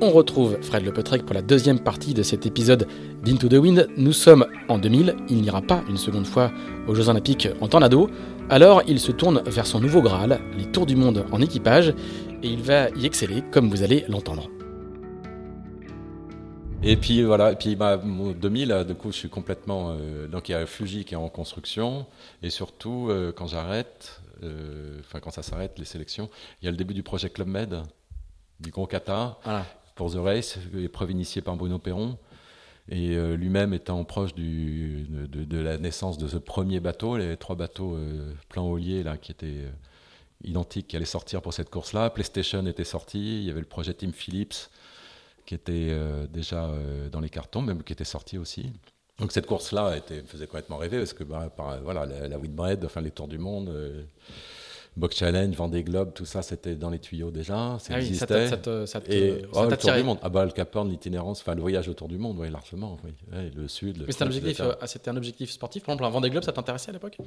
On retrouve Fred Lepetrec pour la deuxième partie de cet épisode d'Into the Wind. Nous sommes en 2000, il n'ira pas une seconde fois aux Jeux Olympiques en tornado, alors il se tourne vers son nouveau Graal, les Tours du Monde en équipage, et il va y exceller comme vous allez l'entendre. Et puis voilà, et puis bah, 2000, du coup, je suis complètement. Euh, donc il y a Fuji qui est en construction, et surtout euh, quand j'arrête, euh, enfin quand ça s'arrête, les sélections, il y a le début du projet Club Med, du Gros Qatar, pour The Race, épreuve initiée par Bruno Perron. Et lui-même étant proche de, la naissance de ce premier bateau, les trois bateaux plan haulier là, qui étaient identiques, qui allaient sortir pour cette course-là. PlayStation était sorti, il y avait le projet Team Philips qui était euh, déjà euh, dans les cartons, même qui était sorti aussi. Donc cette course-là faisait complètement rêver parce que bah, voilà, la, la enfin les Tours du Monde, euh, Box Challenge, Vendée Globe, tout ça c'était dans les tuyaux déjà, ça ah existait. Oui, ça et oh, le Tour du Monde, ah bah le Cap Horn, l'itinérance, enfin le voyage autour du monde, oui largement, oui. le sud. Mais c'était un objectif, c'était un objectif sportif. Par exemple, un Vendée Globe, ça t'intéressait à l'époque?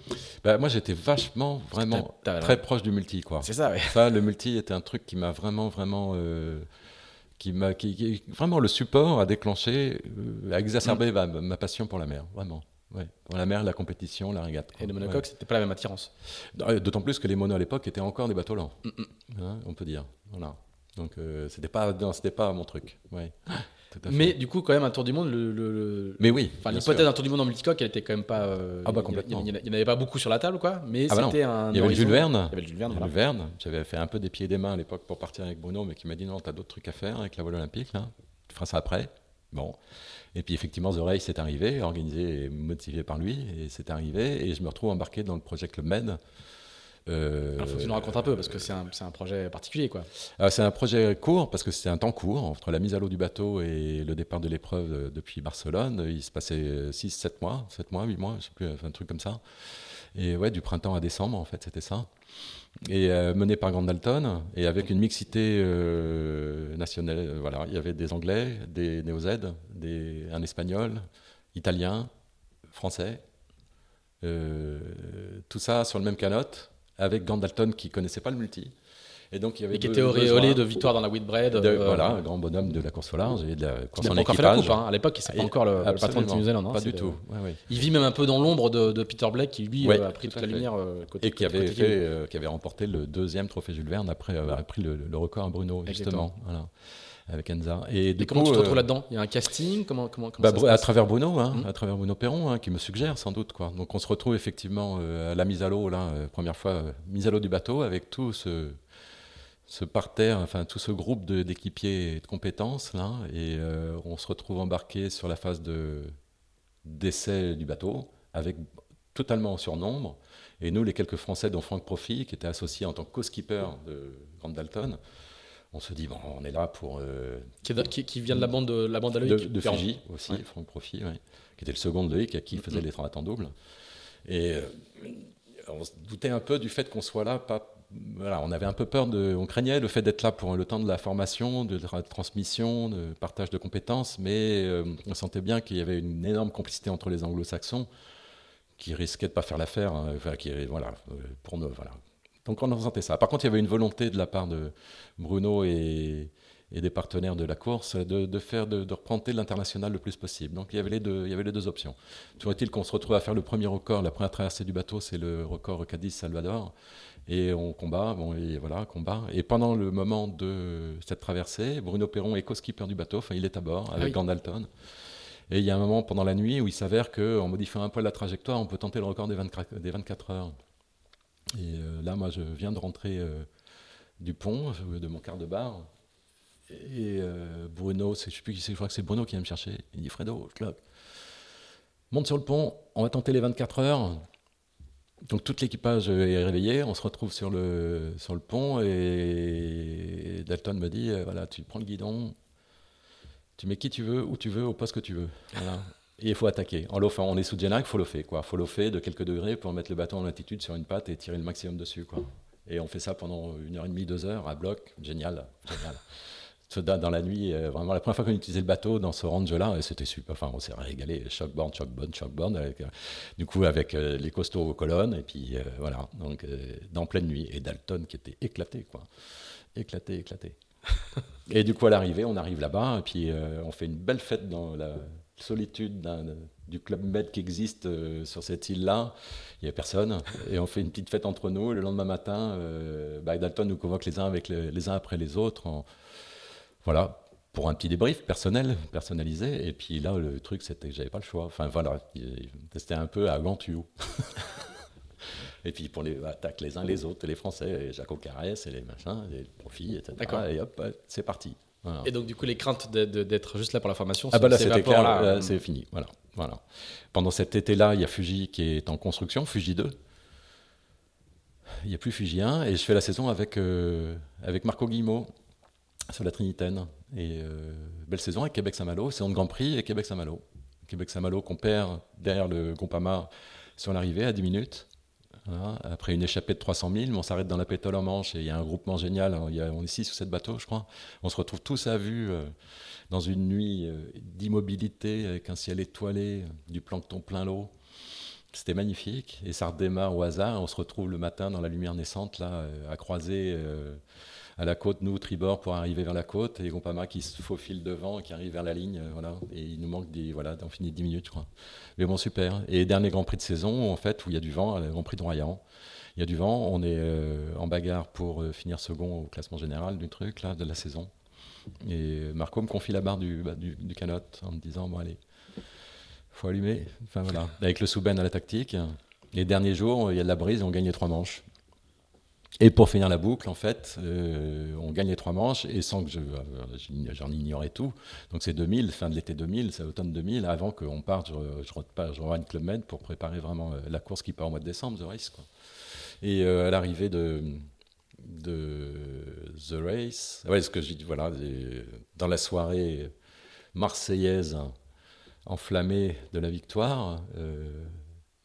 Bah, moi j'étais vachement, vraiment très proche du multi quoi. C'est ça, oui. Ça, le multi était un truc qui m'a vraiment, vraiment qui m'a, qui, vraiment le support a déclenché, euh, a exacerbé mm. ma, passion pour la mer, vraiment. Ouais. Pour la mer, la compétition, la régate. Et le monocoque, c'était pas la même attirance. Euh, d'autant plus que les monos à l'époque étaient encore des bateaux lents, mm, mm. Hein, on peut dire. Voilà. Donc euh, c'était pas, c'était pas mon truc. Ouais. Mais du coup, quand même, un tour du monde, le. Mais oui. Enfin, l'hypothèse d'un tour du monde en multicoque, elle était quand même pas. Euh, ah bah complètement. Il n'y en avait pas beaucoup sur la table, quoi. Mais ah bah c'était un. Il y avait le Jules Verne. Il y avait le Jules Verne. Jules Verne. J'avais fait un peu des pieds et des mains à l'époque pour partir avec Bruno, mais qui m'a dit non, t'as d'autres trucs à faire avec la voile olympique, là. Tu feras ça après. Bon. Et puis effectivement, The Race est arrivé, organisé et motivé par lui, et c'est arrivé, et je me retrouve embarqué dans le projet Club Med. Euh, Il faut que tu nous racontes un peu, parce que c'est un, un, projet particulier. quoi. Euh, c'est un projet court, parce que c'est un temps court. Entre la mise à l'eau du bateau et le départ de l'épreuve euh, depuis Barcelone, il se passait 6, 7 mois, 7 mois, 8 mois, je sais plus, un truc comme ça. Et ouais, du printemps à décembre, en fait, c'était ça. Et mené par Grand Dalton, et avec une mixité nationale. voilà, il y avait des Anglais, des Néo-Z, des, un Espagnol, Italien, Français. tout ça sur le même canote avec Gandalton qui connaissait pas le multi. Et donc il y avait et qui était auréolé de victoire dans la Whitbread. Euh, voilà, un grand bonhomme de la course large et de la course en équipage. fait la coupe, hein. À l'époque, il pas encore le, patron de Team Zealand. Hein, pas du tout. Il vit même un peu dans l'ombre de, Peter Blake qui lui euh, a pris toute la lumière euh, côté, Et qui avait, fait, qui avait remporté le deuxième trophée Jules Verne après avoir pris le, record à Bruno, justement. Voilà avec Enza. Et, comment tu te retrouves là-dedans? Il y a un casting? Comment, comment, bah, À travers Bruno, hein, mmh. à travers Bruno Perron, hein, qui me suggère sans doute. Quoi. Donc on se retrouve effectivement à la mise à l'eau, là, première fois, mise à l'eau du bateau, avec tout ce, ce parterre, enfin tout ce groupe d'équipiers et de compétences là, et euh, on se retrouve embarqué sur la phase de d'essai du bateau avec totalement en surnombre. Et nous, les quelques Français, dont Franck Profit, qui était associé en tant que co-skipper de Grand Dalton, on se dit bon, on est là pour euh, qui, qui, vient de la bande de la bande à de, de Fiji aussi, Franck Profit, qui était le second de Loïc, à qui faisait mm-hmm. les 30 en double. Et euh, on se doutait un peu du fait qu'on soit là, pas on avait un peu peur on craignait le fait d'être là pour le temps de la formation, de la transmission, de partage de compétences, mais euh, on sentait bien qu'il y avait une énorme complicité entre les anglo-saxons qui risquaient de pas faire l'affaire, hein, voilà, euh, pour nous, voilà. Donc on en sentait ça. Par contre, il y avait une volonté de la part de Bruno et, et des partenaires de la course de, faire de, de l'international le plus possible. Donc il y avait les deux, il y avait les deux options. Toujours est-il qu'on se retrouve à faire le premier record, la première traversée du bateau, c'est le record Cadiz-Salvador, et on combat, bon et voilà, combat. Et pendant le moment de cette traversée, Bruno Perron est co-skipper du bateau, enfin il est à bord avec ah Gandalton. Et il y a un moment pendant la nuit où il s'avère qu'en modifiant un peu la trajectoire, on peut tenter le record des 24, des 24 heures. Et euh, là, moi, je viens de rentrer euh, du pont, de mon quart de bar, et euh, Bruno, je sais plus qui c'est, je crois que c'est Bruno qui vient me chercher. Il dit Fredo, monte sur le pont, on va tenter les 24 heures. Donc tout l'équipage est réveillé, on se retrouve sur le, pont et Dalton me dit euh, voilà, tu prends le guidon, tu mets qui tu veux, où tu veux, au poste que tu veux. Et il faut attaquer. En on est sous jet il faut faire quoi. faut faire de quelques degrés pour mettre le bateau en altitude sur une patte et tirer le maximum dessus, quoi. Et on fait ça pendant une heure et demie, deux heures à bloc. Génial, génial dans la nuit, euh, vraiment la première fois qu'on utilisait le bateau dans ce range-là, c'était super. Enfin, on s'est régalé, shockboard, shockboard, shockboard, avec, euh, du coup avec euh, les costauds aux colonnes, et puis voilà, donc dans pleine nuit. Et Dalton qui était éclaté, quoi. Éclaté, éclaté. et du coup, à l'arrivée, on arrive là-bas, et puis on fait une belle fête dans la solitude du club Med qui existe sur cette île-là. Il n'y a personne, et on fait une petite fête entre nous. Le lendemain matin, bah, Dalton nous convoque les uns, avec les, uns après les autres. En, voilà, pour un petit débrief personnel, personnalisé. Et puis là, le truc, c'était que j'avais pas le choix. Enfin voilà, c'était un peu à tuyau. et puis pour les attaques les uns les autres, les Français, et Jaco Carès, et les machins, les profits, etc. Et hop, c'est parti. Et donc, du coup, les craintes d'être juste là pour la formation, ah bah là, c'était clair, c'est fini. Voilà, voilà. Pendant cet été-là, il y a Fuji qui est en construction, Fuji 2. Il n'y a plus Fuji 1, et je fais la saison avec, euh, avec Marco Guillemot, sur la Trinitaine. Et euh, belle saison avec Québec-Saint-Malo, saison de Grand Prix et Québec-Saint-Malo. Québec-Saint-Malo qu'on perd derrière le Groupama sur l'arrivée à 10 minutes. Après une échappée de 300 000, on s'arrête dans la pétole en Manche et il y a un groupement génial. on est 6 ou 7 bateaux, je crois. On se retrouve tous à vue euh, dans une nuit euh, d'immobilité avec un ciel étoilé, du plancton plein l'eau. C'était magnifique et ça redémarre au hasard. On se retrouve le matin dans la lumière naissante, là, à croiser à la côte, nous, tribord, pour arriver vers la côte, et Gompama qui se faufile devant, qui arrive vers la ligne, euh, voilà. Et il nous manque des, voilà, d'en finir 10 minutes, je crois. Mais bon, super. Et dernier Grand Prix de saison, en fait, où il y a du vent, le Grand Prix de Royan. Il y a du vent, on est euh, en bagarre pour euh, finir second au classement général du truc, de la saison. Et Marco me confie la barre du, bah, canot en me disant, bon, allez, faut allumer. Enfin, voilà. Avec le Souben à la tactique. Les derniers jours, il y a de la brise, on gagnait trois manches. Et pour finir la boucle, en fait, euh, on gagne les trois manches et sans que je, euh, j'en ignorais tout. Donc c'est 2000, fin de l'été 2000, c'est automne 2000. Avant qu'on parte, je, je, je rejoins Club Med pour préparer vraiment euh, la course qui part au mois de décembre, The Race. Et à l'arrivée de, The Race, je dis, voilà, dans la soirée marseillaise enflammée de la victoire,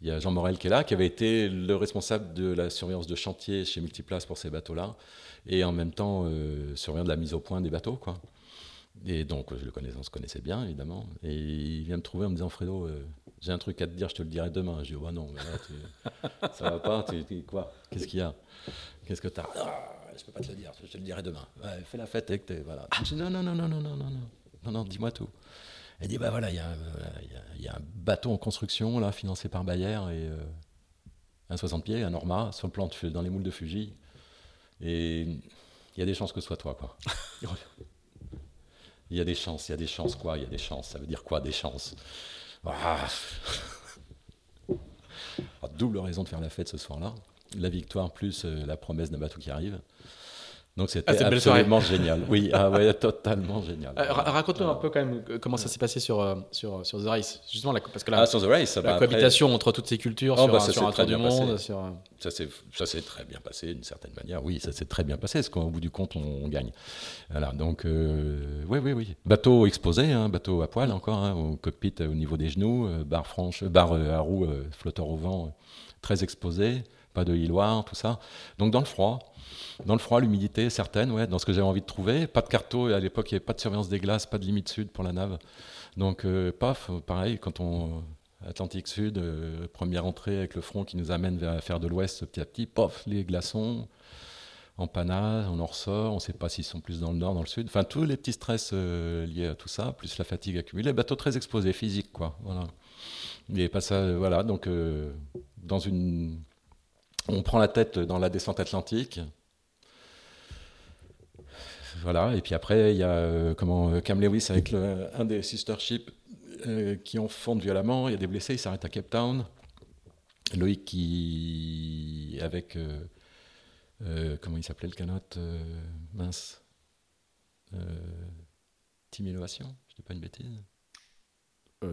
il y a Jean Morel qui est là, qui avait été le responsable de la surveillance de chantier chez Multiplace pour ces bateaux-là, et en même temps euh, surveillant de la mise au point des bateaux. Quoi. Et donc, je le connaissais, on se connaissait bien, évidemment. Et il vient me trouver en me disant Fredo, euh, j'ai un truc à te dire, je te le dirai demain. Je dis oh, bah non, ça va pas, tu, quoi Qu'est-ce qu'il y a Qu'est-ce que tu as ah, Je peux pas te le dire, je te le dirai demain. fais la fête avec tes. Voilà. Je dis non, non, non, non, non, non, non, non, non dis-moi tout. Elle dit bah voilà, il y, a un bateau en construction là, financé par Bayer et euh, un 60 pieds, un Norma, sur le plan dans les moules de Fuji. Et il y a des chances que ce soit toi, quoi. Il y a des chances, il y a des chances, quoi, il y a des chances. Ça veut dire quoi, des chances? Ah, Double raison de faire la fête ce soir-là. La victoire plus euh, la promesse d'un bateau qui arrive. Donc c'était ah, absolument génial. Oui, ah ouais, totalement génial. Euh, raconte-nous un peu quand même euh, comment ça s'est passé sur, euh, sur, sur The Race. Justement, parce que la, ah, sur The Race, la bah, cohabitation entre toutes ces cultures oh, sur, bah, sur un du monde. Sur... Ça s'est très bien passé d'une certaine manière. Oui, ça s'est très bien passé parce qu'au bout du compte, on, gagne. Voilà, donc oui, oui, oui. Bateau exposé, hein, bateau à poil encore, hein, au cockpit au niveau des genoux, barre franche, barre à roue, flotteur au vent, très exposé pas de hiloire, tout ça. Donc dans le froid, dans le froid, l'humidité certaine, ouais, dans ce que j'avais envie de trouver. Pas de carto, à l'époque il n'y avait pas de surveillance des glaces, pas de limite sud pour la nave. Donc paf, pareil, quand on Atlantique Sud, première entrée avec le front qui nous amène vers faire de l'ouest petit à petit, pof, les glaçons, empannage, on en ressort, on ne sait pas s'ils sont plus dans le nord, dans le sud. Enfin, tous les petits stress euh, liés à tout ça, plus la fatigue accumulée. Bateau très exposé, physique, quoi. Voilà. Et pas ça, euh, voilà. Donc, euh, dans une, on prend la tête dans la descente atlantique. Voilà. Et puis après, il y a comment Cam Lewis avec un des sister ships qui en fondent violemment. Il y a des blessés. Il s'arrête à Cape Town. Loïc qui avec euh, comment il s'appelait le canot euh, Mince. Euh, Team Innovation Je dis pas une bêtise.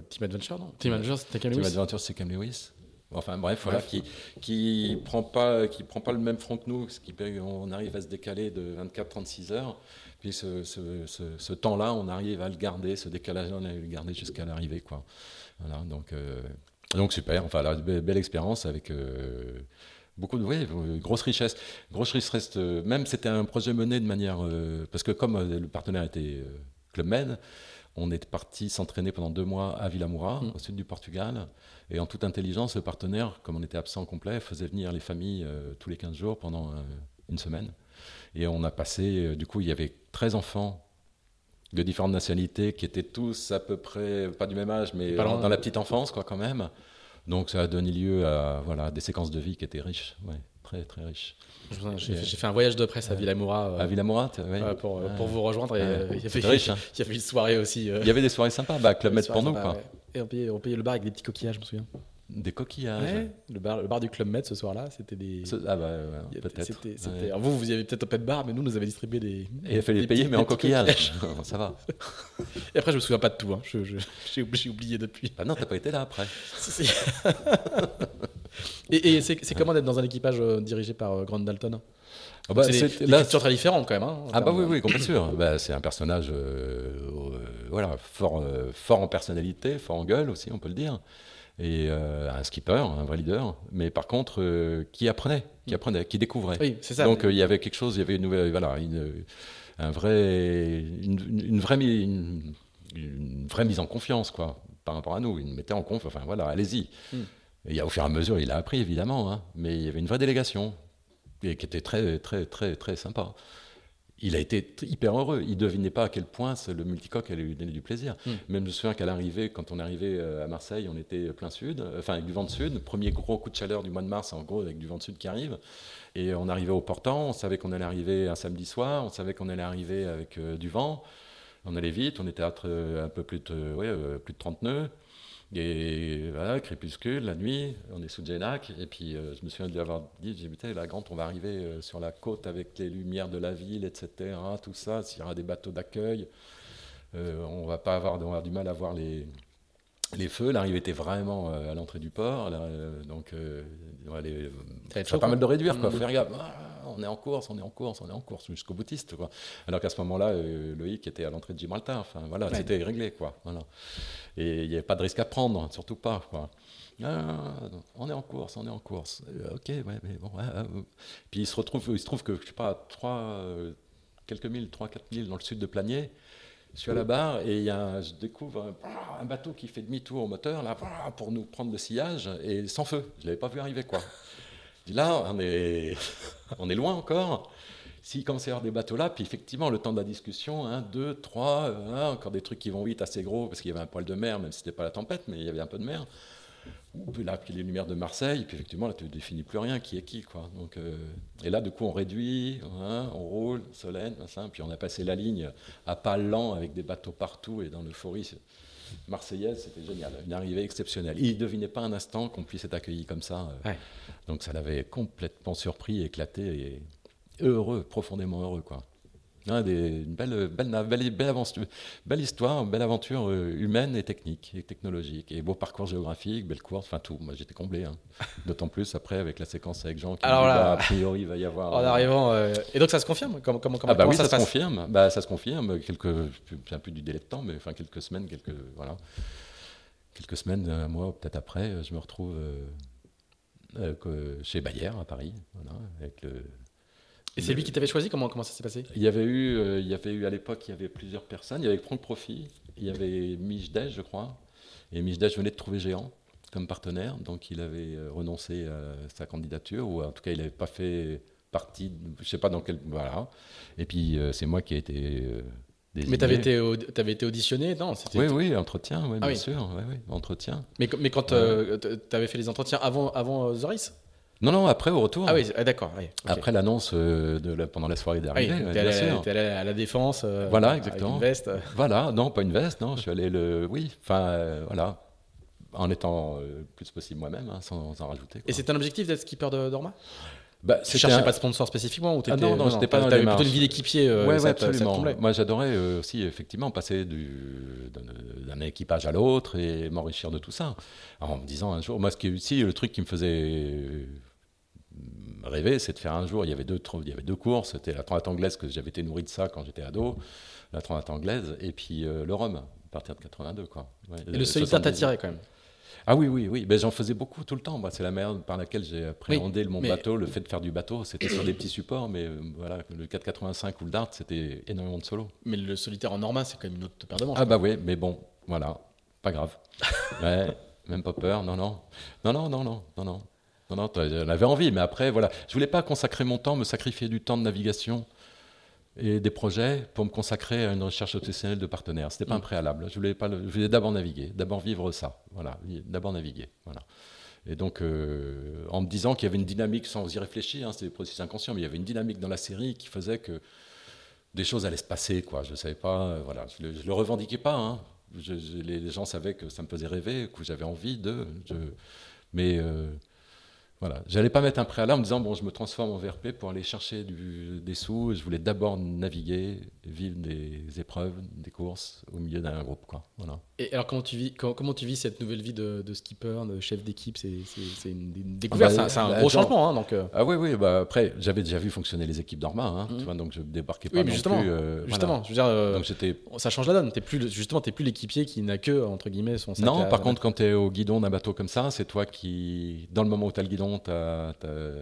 Team Adventure, non? Team Adventure, c'était Cam Lewis. Team Adventure, c'est Cam Lewis. Enfin bref, voilà, qui qui prend pas qui prend pas le même front que nous, ce qui on arrive à se décaler de 24-36 heures. Puis ce, ce, ce, temps-là, on arrive à le garder, ce décalage-là, on arrive à le garder jusqu'à l'arrivée, quoi. Voilà, donc donc super. Enfin, belle, expérience avec Beaucoup de, oui, grosse richesse. Grosse richesse, euh, même c'était un projet mené de manière. Euh, parce que comme euh, le partenaire était Club Med, on est parti s'entraîner pendant deux mois à Villamoura, mm. au sud du Portugal. Et en toute intelligence, le partenaire, comme on était absent complet, faisait venir les familles tous les 15 jours pendant une semaine. Et on a passé, du coup, il y avait 13 enfants de différentes nationalités qui étaient tous à peu près, pas du même âge, mais dans la petite enfance, quoi, quand même. Donc ça a donné lieu à voilà, des séquences de vie qui étaient riches, ouais, très très riches. J'ai fait un voyage de presse à Villamoura. Euh, à Villamoura, oui. pour, pour, vous rejoindre. Et, euh, il, y avait, riche, hein. il y avait une soirée aussi. Euh. Il y avait des soirées sympas, bah, Club Med pour nous. Quoi. Et on payait, on payait, le bar avec des petits coquillages, je me souviens. Des coquillages. le, bar, le bar du Club Med ce soir-là, c'était des. ah bah peut-être. Vous, vous aviez peut-être open bar, mais nous, nous avions distribué des. Et il fallait les payer, mais en coquillages. ça va. Et après, je me souviens pas de tout. Hein. J'ai oublié depuis. Bah non, t'as pas été là après. et, et c'est comment d'être dans un équipage euh, dirigé par euh, Grant Dalton? Ah bah, c'est là très différente quand même. Hein, ah bah oui, oui, complètement sûr. bah, c'est un personnage euh, voilà, fort, fort en personnalité, fort en gueule aussi, on peut le dire et euh, un skipper, un vrai leader, mais par contre euh, qui apprenait, qui mm. apprenait, qui découvrait. Oui, c'est ça. Donc euh, il y avait quelque chose, il y avait une nouvelle, voilà, une, un vrai, une, vraie, une, vraie mise en confiance quoi, par rapport à nous. Il nous mettait en confiance. Enfin voilà, allez-y. Mm. Et au fur et à mesure, il a appris évidemment, hein, mais il y avait une vraie délégation et qui était très très très très sympa il a été hyper heureux. Il ne devinait pas à quel point le multicoque allait lui donner du plaisir. Hmm. Même je me souviens qu'à l'arrivée, quand on arrivé euh, à Marseille, on était plein sud, euh, enfin avec du vent de sud. Premier gros coup de chaleur du mois de mars, en gros, avec du vent de sud qui arrive. Et on arrivait au portant, on savait qu'on allait arriver un samedi soir, on savait qu'on allait arriver avec euh, du vent. On allait vite, on était à un peu plus de, plus de 30 nœuds. Et voilà, crépuscule, la nuit, on est sous Djenak, et puis euh, je me souviens de lui avoir dit, j'ai dit, la grande, on va arriver euh, sur la côte avec les lumières de la ville, etc., tout ça, s'il y aura des bateaux d'accueil, euh, on va pas avoir, on va avoir du mal à voir les, les feux, l'arrivée était vraiment à l'entrée du port, donc il pas mal de réduire, quoi. Mmh. Faire gaffe, ah, on est en course, on est en course, on est en course jusqu'au boutiste, quoi. Alors qu'à ce moment-là, Loïc était à l'entrée de Gibraltar, enfin voilà, c'était réglé, quoi. Voilà. Et il n'y avait pas de risque à prendre, surtout pas. Quoi. Ah, on est en course, on est en course. Euh, ok, ouais, mais bon. Puis il se, retrouve, il se trouve que, je sais pas, 3, euh, quelques milles, 3, 4 milles dans le sud de Planier, je suis à la barre et y a, je découvre un, bateau qui fait demi-tour au moteur là, pour nous prendre le sillage et sans feu. Je ne l'avais pas vu arriver. quoi. Là, on est, on est loin encore. S'il commence à y avoir des bateaux là, puis effectivement, le temps de la discussion, un, deux, trois, euh, encore des trucs qui vont vite, assez gros, parce qu'il y avait un poil de mer, même si c'était pas la tempête, mais il y avait un peu de mer. Là, puis les lumières de Marseille, puis effectivement, là, tu ne définis plus rien, qui est qui, quoi. Donc, euh, et là, du coup, on réduit, hein, on roule, Solène, puis on a passé la ligne à pas lent, avec des bateaux partout, et dans l'euphorie marseillaise, c'était génial, une arrivée exceptionnelle. Il ne devinait pas un instant qu'on puisse être accueilli comme ça. Euh. Donc ça l'avait complètement surpris, éclaté, et heureux, profondément heureux, quoi. Des, une belle, belle, belle, belle, aventure, belle histoire, belle aventure euh, humaine et technique et technologique. Et beau parcours géographique, belle course, enfin tout. Moi j'étais comblé. Hein. D'autant plus après avec la séquence avec Jean qui Alors bah, a priori il va y avoir. En euh, arrivant. Euh, et donc ça se confirme? Comment, comment, ah bah oui, ça, se confirme. Bah, ça se confirme. Quelques, un peu du délai de temps, mais enfin quelques semaines, quelques. Voilà. Quelques semaines, un mois, peut-être après, je me retrouve chez Bayer à Paris. avec le, et c'est lui qui t'avait choisi comment, comment ça s'est passé? Il y, avait eu, il y avait eu à l'époque, il y avait plusieurs personnes. Il y avait Franck Profit, il y avait Mijdej, je crois. Et Mijdej venait de trouver Géant comme partenaire, donc il avait renoncé à sa candidature, ou en tout cas il n'avait pas fait partie, je ne sais pas dans quel... Voilà. Et puis c'est moi qui ai été mais tu avais été, avais été auditionné Non? Oui, oui, entretien, ah bien sûr. Oui, entretien. Mais, mais quand euh, tu avais fait les entretiens avant, avant euh, Zoris? Non, non, après au retour. Ah oui, ah, d'accord. Après l'annonce euh, de pendant la soirée d'arrivée. Oui, tu allé, allé à la défense. voilà, exactement. Avec une veste. Voilà, non, pas une veste, non. Je suis allé le. Oui, enfin, voilà. En étant le plus possible moi-même, hein, sans en rajouter. Et c'est un objectif d'être skipper de Dorma? Bah, tu cherchais pas de sponsor spécifiquement ou ah non, non, j'étais pas dans avais plutôt une vie d'équipier. Euh, ouais, absolument. Moi, j'adorais euh, aussi effectivement passer d'un équipage à l'autre et m'enrichir de tout ça. en me disant un jour, moi, ce qui est aussi le truc qui me faisait rêver, c'est de faire un jour. Il y avait deux, il y avait deux courses. C'était la Transat anglaise que j'avais été nourri de ça quand j'étais ado, la Transat anglaise, et puis euh, le Rhum à partir de 82, quoi. et le solitaire t'a tiré quand même. Ah oui, oui, oui. Ben, j'en faisais beaucoup tout le temps. c'est la manière par laquelle j'ai appréhendé mon bateau, le fait de faire du bateau. C'était sur des petits supports, mais euh, voilà, le 485 ou le Dart, c'était énormément de solo. Mais le solitaire en Norma, c'est quand même une autre paire de manches. Ah bah oui, mais bon, voilà, pas grave. même pas peur, non, non. Non, non, non, non, non, non. Non, non, j'en avais envie, mais après, voilà. Je voulais pas consacrer mon temps, me sacrifier du temps de navigation et des projets pour me consacrer à une recherche obsessionnelle de partenaires. C'était pas un mm. préalable. Je voulais, pas je voulais d'abord naviguer, d'abord vivre ça. Voilà, d'abord naviguer. Voilà. Et donc, euh, en me disant qu'il y avait une dynamique, sans y réfléchir, hein, c'était des processus inconscients, mais il y avait une dynamique dans la série qui faisait que des choses allaient se passer. Quoi. Je ne savais pas, euh, voilà, je ne le, revendiquais pas. Hein. les, gens savaient que ça me faisait rêver, que j'avais envie de. mais euh, voilà, j'allais pas mettre un préalable en me disant bon, je me transforme en VRP pour aller chercher des sous. Je voulais d'abord naviguer, vivre des épreuves, des courses au milieu d'un groupe, quoi. Voilà. Et alors comment tu vis, comment, tu vis cette nouvelle vie de, skipper, de chef d'équipe? C'est une, découverte, ah bah, c'est un, bah, gros changement, hein, donc. Euh. Ah oui, oui. Bah après, j'avais déjà vu fonctionner les équipes d'Orma, hein, tu mmh. vois, donc je débarquais pas non justement, plus. Euh, justement, je veux dire, euh, donc ça change la donne. Es plus, justement, t'es plus l'équipier qui n'a que entre guillemets son. Sac non, par contre, quand tu es au guidon d'un bateau comme ça, c'est toi qui, dans le moment où tu as le guidon t'as,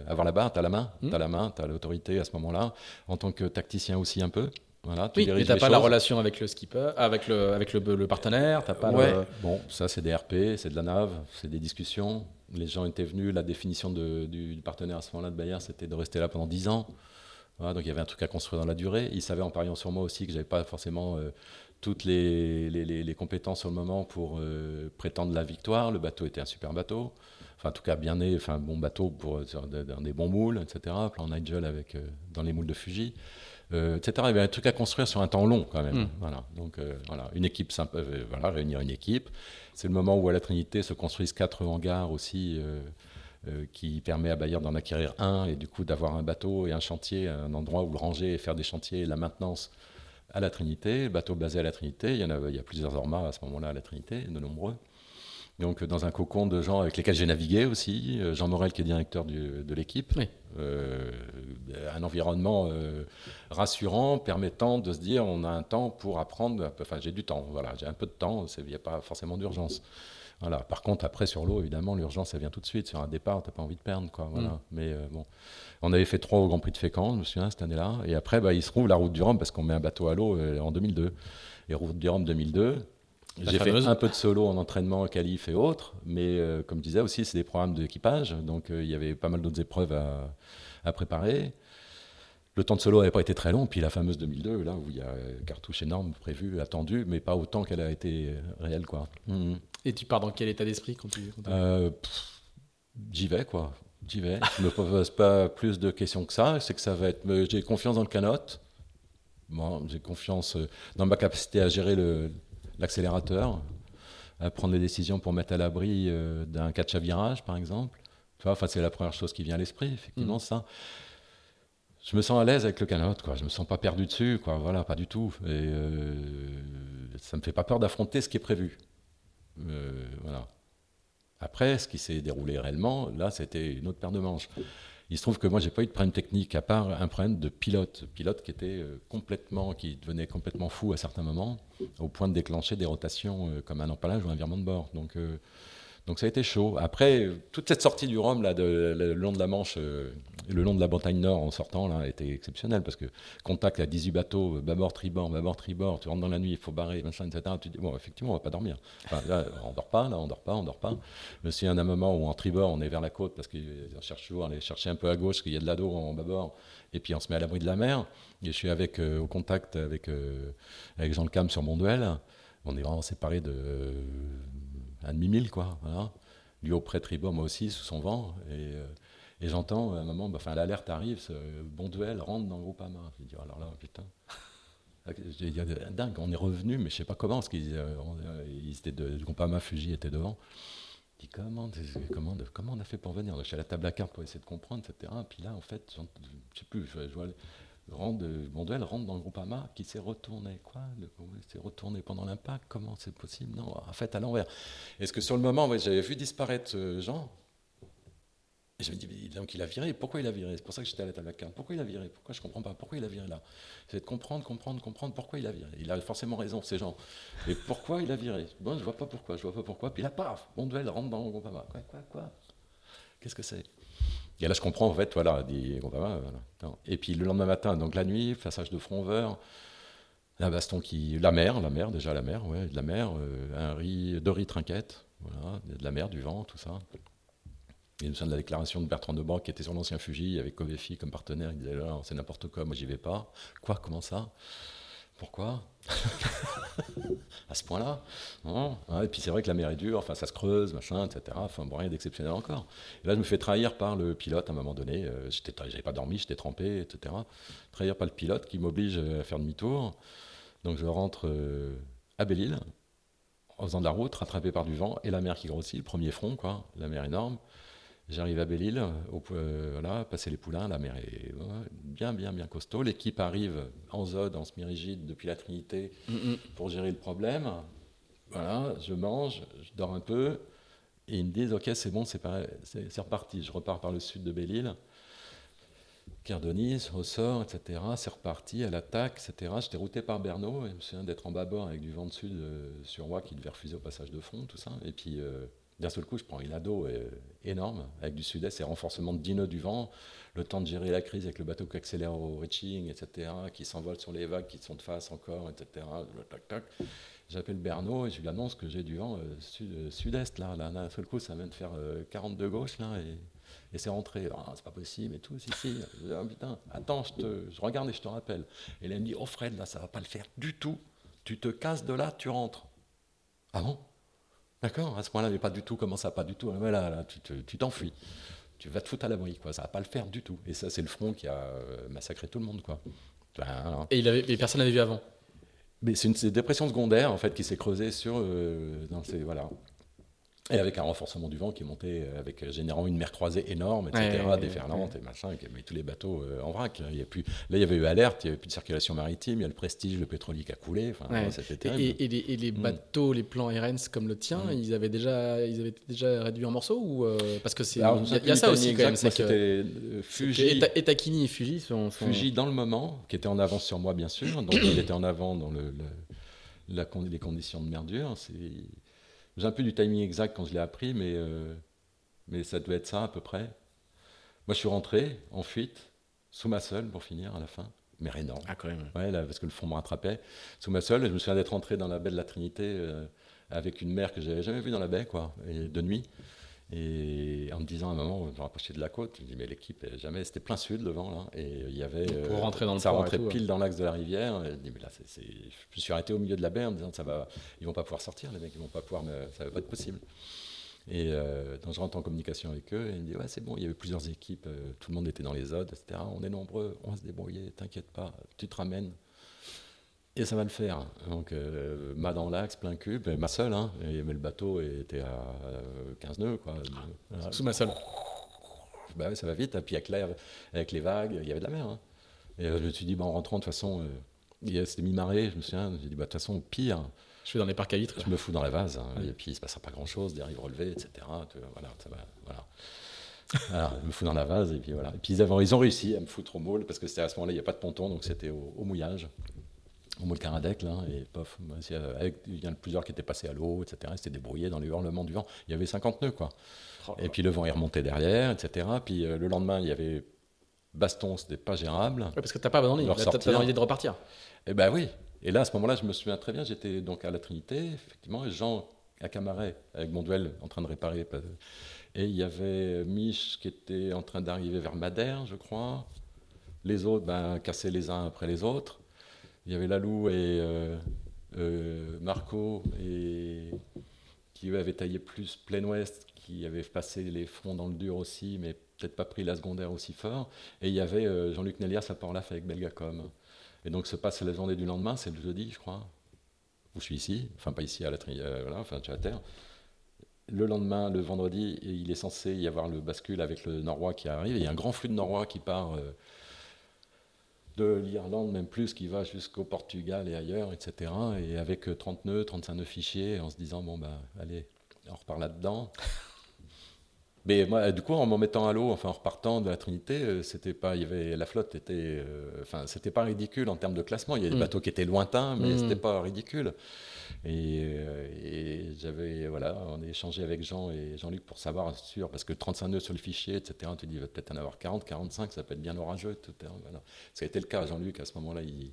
avoir la barre, tu as la main, mmh. tu as la main, tu as l'autorité à ce moment-là, en tant que tacticien aussi un peu. Voilà, tu oui, mais t'as pas la relation avec le skipper, avec le, avec le, le partenaire, t'as pas. Ouais. Bon, ça c'est des RP, c'est de la nave, c'est des discussions. Les gens étaient venus, la définition de, du, partenaire à ce moment-là de Bayer, c'était de rester là pendant 10 ans. Voilà, donc il y avait un truc à construire dans la durée. Ils savaient en pariant sur moi aussi que j'avais pas forcément euh, toutes les, les, les, compétences au moment pour euh, prétendre la victoire. Le bateau était un super bateau enfin en tout cas bien né, enfin un bon bateau pour dans des bons moules, etc. Plan Nigel avec euh, dans les moules de Fuji, euh, etc. Il y avait un truc à construire sur un temps long quand même. Hmm. Voilà, donc euh, voilà, une équipe simple, voilà, réunir une équipe. C'est le moment où à la Trinité se construisent quatre hangars aussi. qui permet à Bayer d'en acquérir un et du coup d'avoir un bateau et un chantier, un endroit où le ranger et faire des chantiers et la maintenance à la Trinité, bateau basé à la Trinité. Il y, en a, il y a plusieurs ormas à ce moment-là à la Trinité, de nombreux donc dans un cocon de gens avec lesquels j'ai navigué aussi, euh, Jean Morel qui est directeur de l'équipe, euh, un environnement euh, rassurant permettant de se dire on a un temps pour apprendre, enfin j'ai du temps, voilà, j'ai un peu de temps, il n'y a pas forcément d'urgence. Voilà. Par contre, après, sur l'eau, évidemment, l'urgence, ça vient tout de suite. Sur un départ, tu n'as pas envie de perdre. Quoi, voilà. Mm. Mais bon, on avait fait trois au Grand Prix de Fécamp, je me souviens, cette année-là. Et après, bah, il se trouve la route du Rhum, parce qu'on met un bateau à l'eau en 2002. Et route du Rhum 2002, j'ai fait un peu de solo en entraînement, qualif et autres, mais euh, comme je disais aussi, c'est des programmes d'équipage, donc euh, il y avait pas mal d'autres épreuves à, préparer. Le temps de solo n'avait pas été très long, puis la fameuse 2002, là où il y a cartouche énorme prévue, attendue, mais pas autant qu'elle a été euh, réelle. Quoi. Mmh. Et tu pars dans quel état d'esprit quand tu... J'y vais, quoi. J'y vais. Je me pose pas plus de questions que ça. C'est que ça va être. J'ai confiance dans le canot. Bon, j'ai confiance dans ma capacité à gérer le, l'accélérateur, à prendre les décisions pour mettre à l'abri euh, d'un catch à virage, par exemple. Enfin, c'est la première chose qui vient à l'esprit, effectivement, mm. ça. Je me sens à l'aise avec le canot, quoi. Je me sens pas perdu dessus, quoi. Voilà, pas du tout. Et euh, ça me fait pas peur d'affronter ce qui est prévu. Euh, voilà. Après, ce qui s'est déroulé réellement, là, c'était une autre paire de manches. Il se trouve que moi, j'ai pas eu de problème technique, à part un problème de pilote. Pilote qui était euh, complètement, qui devenait complètement fou à certains moments, au point de déclencher des rotations euh, comme un empalage ou un virement de bord. Donc, euh, Donc ça a été chaud. Après, toute cette sortie du Rhum, là, le long de la Manche, euh, le long de la Bretagne Nord en sortant, là, était exceptionnel parce que contact à 18 bateaux, bâbord, tribord, bâbord, tribord, tu rentres dans la nuit, il faut barrer, machin, etc. Tu dis, bon, effectivement, on va pas dormir. Là, on dort pas, là, on dort pas, on dort pas. Mais y a un moment où en tribord, on est vers la côte parce qu'on cherche toujours à aller chercher un peu à gauche, qu'il y a de l'ado en bâbord, et puis on se met à l'abri de la mer. Et je suis avec, euh, au contact avec, euh, avec Jean Le Cam sur mon duel. On est vraiment séparés de un demi-mille, quoi. Voilà. Lui auprès tribord, moi aussi, sous son vent. Et, et j'entends à un moment, bah, enfin, l'alerte arrive, bon duel rentre dans le groupe AMA. Je dis, alors là, putain. Il y a dingue, on est revenu, mais je sais pas comment, parce qu'ils étaient de, le groupe AMA Fuji était devant. Je dis, comment, comment, comment on a fait pour venir? Je suis à la table à cartes pour essayer de comprendre, etc. Et puis là, en fait, je sais plus, je, vois rentre, Bonduel rentre dans le groupe AMA qui s'est retourné. Quoi s'est retourné pendant l'impact Comment c'est possible Non, en fait, à l'envers. Est-ce que sur le moment, j'avais vu disparaître Jean? Et je me dis, donc il a viré, pourquoi il a viré? C'est pour ça que j'étais à la table à carte. Pourquoi il a viré? Pourquoi je ne comprends pas? Pourquoi il a viré là? C'est de comprendre, comprendre, comprendre pourquoi il a viré. Il a forcément raison, ces gens. Mais pourquoi il a viré? Bon, je vois pas pourquoi, je vois pas pourquoi. Puis là, paf, duel rentre dans le Groupama. Quoi, quoi, quoi? Qu'est-ce que c'est? Et là, je comprends, en fait, voilà, dit Groupama. Voilà. Et puis le lendemain matin, donc la nuit, passage de Fronveur, la baston qui. La mer, la mer, déjà la mer, ouais, de la mer, euh, un riz, deux riz trinquettes, voilà, de la mer, du vent, tout ça. Je me souviens de la déclaration de Bertrand Debanque qui était sur l'ancien Fuji avec Covefi comme partenaire. Il disait c'est n'importe quoi, moi j'y vais pas. Quoi, comment ça? Pourquoi? À ce point-là Et puis c'est vrai que la mer est dure, enfin ça se creuse, machin, etc. Enfin rien d'exceptionnel encore. Et là, je me fais trahir par le pilote à un moment donné. Euh, j'étais, j'avais pas dormi, j'étais trempé, etc. Trahir par le pilote qui m'oblige à faire demi-tour. Donc je rentre euh, à Belle-Île en faisant de la route, rattrapé par du vent et la mer qui grossit, le premier front, quoi, la mer énorme. J'arrive à Belle-Île, euh, voilà, passer les poulains, la mer est bien, bien, bien costaud. L'équipe arrive en zone, en semi-rigide depuis la Trinité mm, pour gérer le problème. Voilà, je mange, je dors un peu, et ils me disent Ok, c'est bon, c'est reparti. Je repars par le sud de Belle-Île. Kerdonis, ressort, etc. C'est reparti à l'attaque, etc. J'étais routé par Bernot, et je me souviens d'être en bâbord avec du vent de sud euh, sur Roi qui devait refuser au passage de fond, tout ça. Et puis. Euh, d'un seul coup, je prends une ado euh, énorme, avec du sud-est et renforcement de dino du vent, le temps de gérer la crise avec le bateau qui accélère au reaching, etc., qui s'envole sur les vagues qui sont de face encore, etc. Tac, tac. J'appelle Bernot et je lui annonce que j'ai du vent euh, euh, sud-est, là. là. D'un seul coup, ça vient de faire 40 de gauche, là, et, c'est rentré. Ah, c'est pas possible et tout, si, si. Ah, putain, attends, je, te, je regarde et je te rappelle. Et là, elle me dit, oh Fred, là, ça va pas le faire du tout. Tu te casses de là, tu rentres. Ah bon? D'accord À ce point-là, mais pas du tout, comment ça, pas du tout mais là, tu t'enfuis. Tu, vas te foutre à l'abri, quoi. Ça va pas le faire du tout. Et ça, c'est le front qui a euh, massacré tout le monde, quoi. Et il avait, personne n'avait vu avant mais c'est une dépression secondaire en fait qui s'est creusée sur euh, dans ces, voilà et avec un renforcement du vent qui montait, euh, avec euh, générant une mer croisée énorme, etc., déferlante et machin, qui mis tous les bateaux euh, en vrac. Il y a plus, là, il y avait eu alerte, il n'y avait plus de circulation maritime, il y a le prestige, le pétrolier qui a coulé. c'était et, et, les, mm. bateaux, les plans RNS comme le tien, mm. ils avaient déjà, ils avaient déjà réduit en morceaux ou parce que c'est, il y, a ça aussi quand même. C'était Fuji et Takini et Fuji sont, Fuji dans le moment, qui était en avance sur moi bien sûr, donc il était en avant dans le, la, les conditions de mer dure. C'est j'ai un peu du timing exact quand je l'ai appris, mais, euh, mais ça doit être ça à peu près. Moi, je suis rentré en fuite, sous ma seule pour finir à la fin. Mais énorme. Ah, quand même. Ouais, là, parce que le fond me rattrapait. Sous ma seule, je me souviens d'être rentré dans la baie de la Trinité euh, avec une mer que j'avais jamais vue dans la baie, quoi, et de nuit. Et en me disant à un moment, je me rapprochais de la côte, je me dis, mais l'équipe, jamais, c'était plein sud le vent, là. Et il y avait. Pour euh, rentrer dans le Ça rentrait pile dans l'axe de la rivière. Et je, dis, mais là, je me suis arrêté au milieu de la baie en me disant, ça va, ils vont pas pouvoir sortir, les mecs, ils vont pas pouvoir, ça va pas être possible. Et euh, donc je rentre en communication avec eux et ils me disent, ouais, c'est bon, il y avait plusieurs équipes, euh, tout le monde était dans les odes, etc. On est nombreux, on va se débrouiller, t'inquiète pas, tu te ramènes. Et ça va le faire. Donc, euh, mât dans l'axe, plein cube, ma seule, hein, et, mais le bateau était à 15 nœuds. Quoi. Sous ma seule. Bah, ça va vite. Et puis avec l'air, avec les vagues, il y avait de la mer. Hein. Et euh, je me suis dit, bah, en rentrant, de toute façon, euh, c'était mi-marée, je me souviens, j'ai dit, bah, de toute façon, pire. Je suis dans les parcs à vitres. Je me fous dans la vase, hein, et puis il ne se passera pas grand-chose, des rives relevées, etc. Voilà, ça va, voilà. Alors, je me fous dans la vase, et puis voilà. Et puis ils, avaient, ils ont réussi à me foutre au moule, parce que c'était à ce moment-là, il n'y a pas de ponton, donc c'était au, au mouillage. Au mot de Caradec, là, et pof, il y en a plusieurs qui étaient passés à l'eau, etc. C'était débrouillé dans les hurlements du vent. Il y avait 50 nœuds, quoi. Oh et puis le vent est remonté derrière, etc. Puis le lendemain, il y avait baston, c'était pas gérable. parce que t'as pas dans l'idée de repartir. Eh ben oui. Et là, à ce moment-là, je me souviens très bien, j'étais donc à la Trinité, effectivement, et Jean à Camaret, avec mon duel, en train de réparer. Et il y avait Mich qui était en train d'arriver vers Madère, je crois. Les autres, ben, cassaient les uns après les autres. Il y avait Lalou et euh, euh, Marco, et, qui eux avaient taillé plus plein ouest, qui avaient passé les fronts dans le dur aussi, mais peut-être pas pris la secondaire aussi fort. Et il y avait euh, Jean-Luc Nélias à Port-Laf avec Belgacom. Et donc se passe la journée du lendemain, c'est le jeudi, je crois, je suis ici, enfin pas ici à la euh, voilà, enfin à terre. Le lendemain, le vendredi, il est censé y avoir le bascule avec le Norrois qui arrive. il y a un grand flux de Norrois qui part de l'Irlande, même plus, qui va jusqu'au Portugal et ailleurs, etc. Et avec 30 nœuds, 35 nœuds fichiers, en se disant, bon, ben, allez, on repart là-dedans. Mais moi, du coup, en m'en mettant à l'eau, enfin en repartant de la Trinité, euh, c'était pas, il y avait la flotte était, euh, enfin c'était pas ridicule en termes de classement. Il y a des mm. bateaux qui étaient lointains, mais mm. c'était pas ridicule. Euh, et, j'avais, voilà, on a échangé avec Jean et Jean-Luc pour savoir sûr, parce que 35 nœuds sur le fichier, etc. Tu dis, il va peut-être en avoir 40, 45, ça peut être bien orageux, etc. Voilà. Ça a été le cas. Jean-Luc à ce moment-là, il,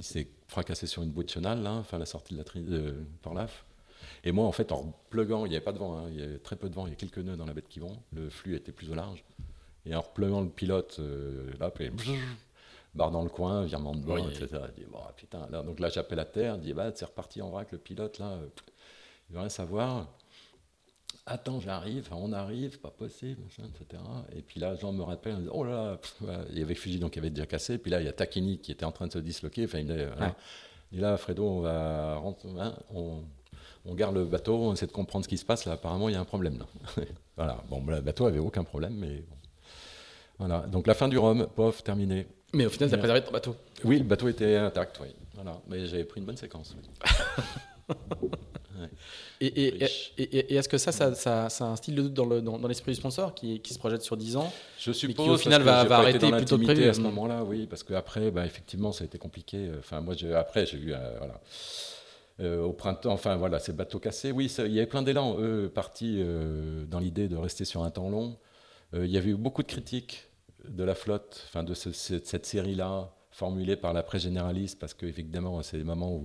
s'est fracassé sur une bouée de chenal, là, enfin la sortie de la Trinité, par l'AF. Et moi, en fait, en pluguant, il n'y avait pas de vent, hein, il y avait très peu de vent, il y a quelques nœuds dans la baie qui vont, le flux était plus au large. Et en repluguant le pilote, euh, là, puis, barre dans le coin, virement de bord, etc. Je dis, putain, là, donc là, j'appelle à terre, je dis, bah, c'est reparti en vrac, le pilote, là, euh, il veut rien savoir. Attends, j'arrive, on arrive, pas possible, etc. Et puis là, Jean me rappelle, oh là là, il y avait Fuji, donc il avait déjà cassé. Puis là, il y a Takini qui était en train de se disloquer. Enfin, il dit, là, Fredo, on va rentrer, hein, on, on garde le bateau, on essaie de comprendre ce qui se passe. Là, apparemment, il y a un problème. Là. voilà. Bon, le bateau avait aucun problème, mais voilà. Donc la fin du rhum, pof, terminé. Mais au final, tu as préservé ton bateau. Oui, le bateau était intact, oui. Voilà. Mais j'avais pris une bonne séquence. Et, est-ce que ça, ça, ça, un style dans, dans, l'esprit du sponsor qui, qui, se projette sur 10 ans Je suppose. qui au final va, va arrêter plutôt que prévu à ce moment-là, oui, parce qu'après, bah, effectivement, ça a été compliqué. Enfin, moi, après, j'ai vu. Euh, voilà. Euh, au printemps, enfin voilà, ces bateaux cassés. Oui, il y avait plein d'élan, eux, partis euh, dans l'idée de rester sur un temps long. Euh, il y avait eu beaucoup de critiques de la flotte, enfin de cette série-là, formulée par la presse généraliste, parce qu'évidemment, c'est des moments où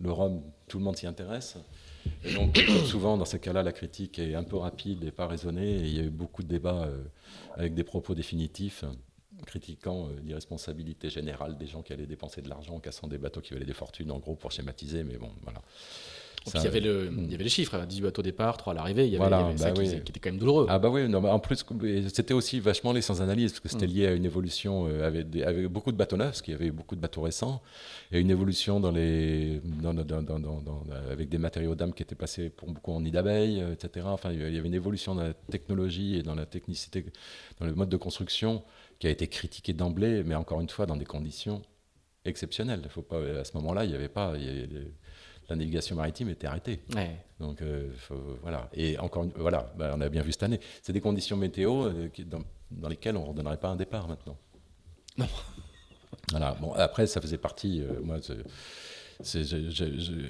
le Rhum, tout le monde s'y intéresse. Et donc, souvent, dans ces cas-là, la critique est un peu rapide et pas raisonnée. Et il y a eu beaucoup de débats avec des propos définitifs critiquant euh, l'irresponsabilité générale des gens qui allaient dépenser de l'argent en cassant des bateaux qui valaient des fortunes, en gros, pour schématiser, mais bon, voilà. il, y avait le, il y avait les chiffres, 18 bateaux au départ, 3 à l'arrivée, il y avait, bah ça qui, était quand même douloureux. Ah bah oui, non, en plus, c'était aussi vachement les sans-analyse, parce que c'était mm. lié à une évolution euh, avec, avec, beaucoup de bateaux neufs, parce qu'il y avait beaucoup de bateaux récents, et une évolution dans les, dans, dans, avec des matériaux d'âme qui étaient passés pour beaucoup en nid d'abeille, euh, etc. Enfin, il y avait une évolution dans la technologie et dans la technicité, dans le mode de construction qui a été critiqué d'emblée, mais encore une fois dans des conditions exceptionnelles. Faut pas, à ce moment-là, il n'y avait pas. la navigation maritime était arrêtée. Donc euh, voilà. Et encore voilà, bah, on a bien vu cette année. C'est des conditions météo euh, dans, lesquelles on ne redonnerait pas un départ maintenant. Non. Voilà. Bon, après, ça faisait partie. Euh, moi,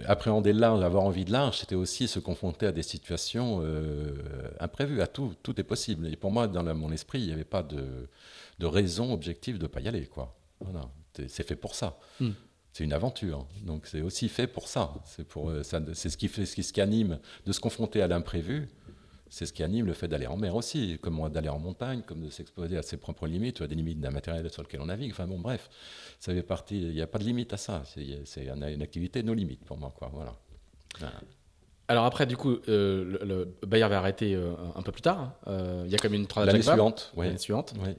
appréhender large, avoir envie de large, c'était aussi se confronter à des situations imprévues. À tout, tout est possible. Et pour moi, dans mon esprit, il n'y avait pas de de raison objective de ne pas y aller. Quoi. Voilà. C'est fait pour ça. Hmm. C'est une aventure. Donc c'est aussi fait pour ça. C'est pour, euh, c'est ce qui fait, ce qui, ce qui anime de se confronter à l'imprévu. C'est ce qui anime le fait d'aller en mer aussi, comme d'aller en montagne, comme de s'exposer à ses propres limites ou à des limites d'un matériel sur lequel on navigue. Enfin bon, bref, ça fait partie. Il n'y a pas de limite à ça. C'est une activité nos limites pour moi. Quoi. Voilà. Alors après, du coup, euh, le, Bayer va arrêter euh, un peu plus tard. Il y a comme une L'année suivante. L'année suivante. Oui.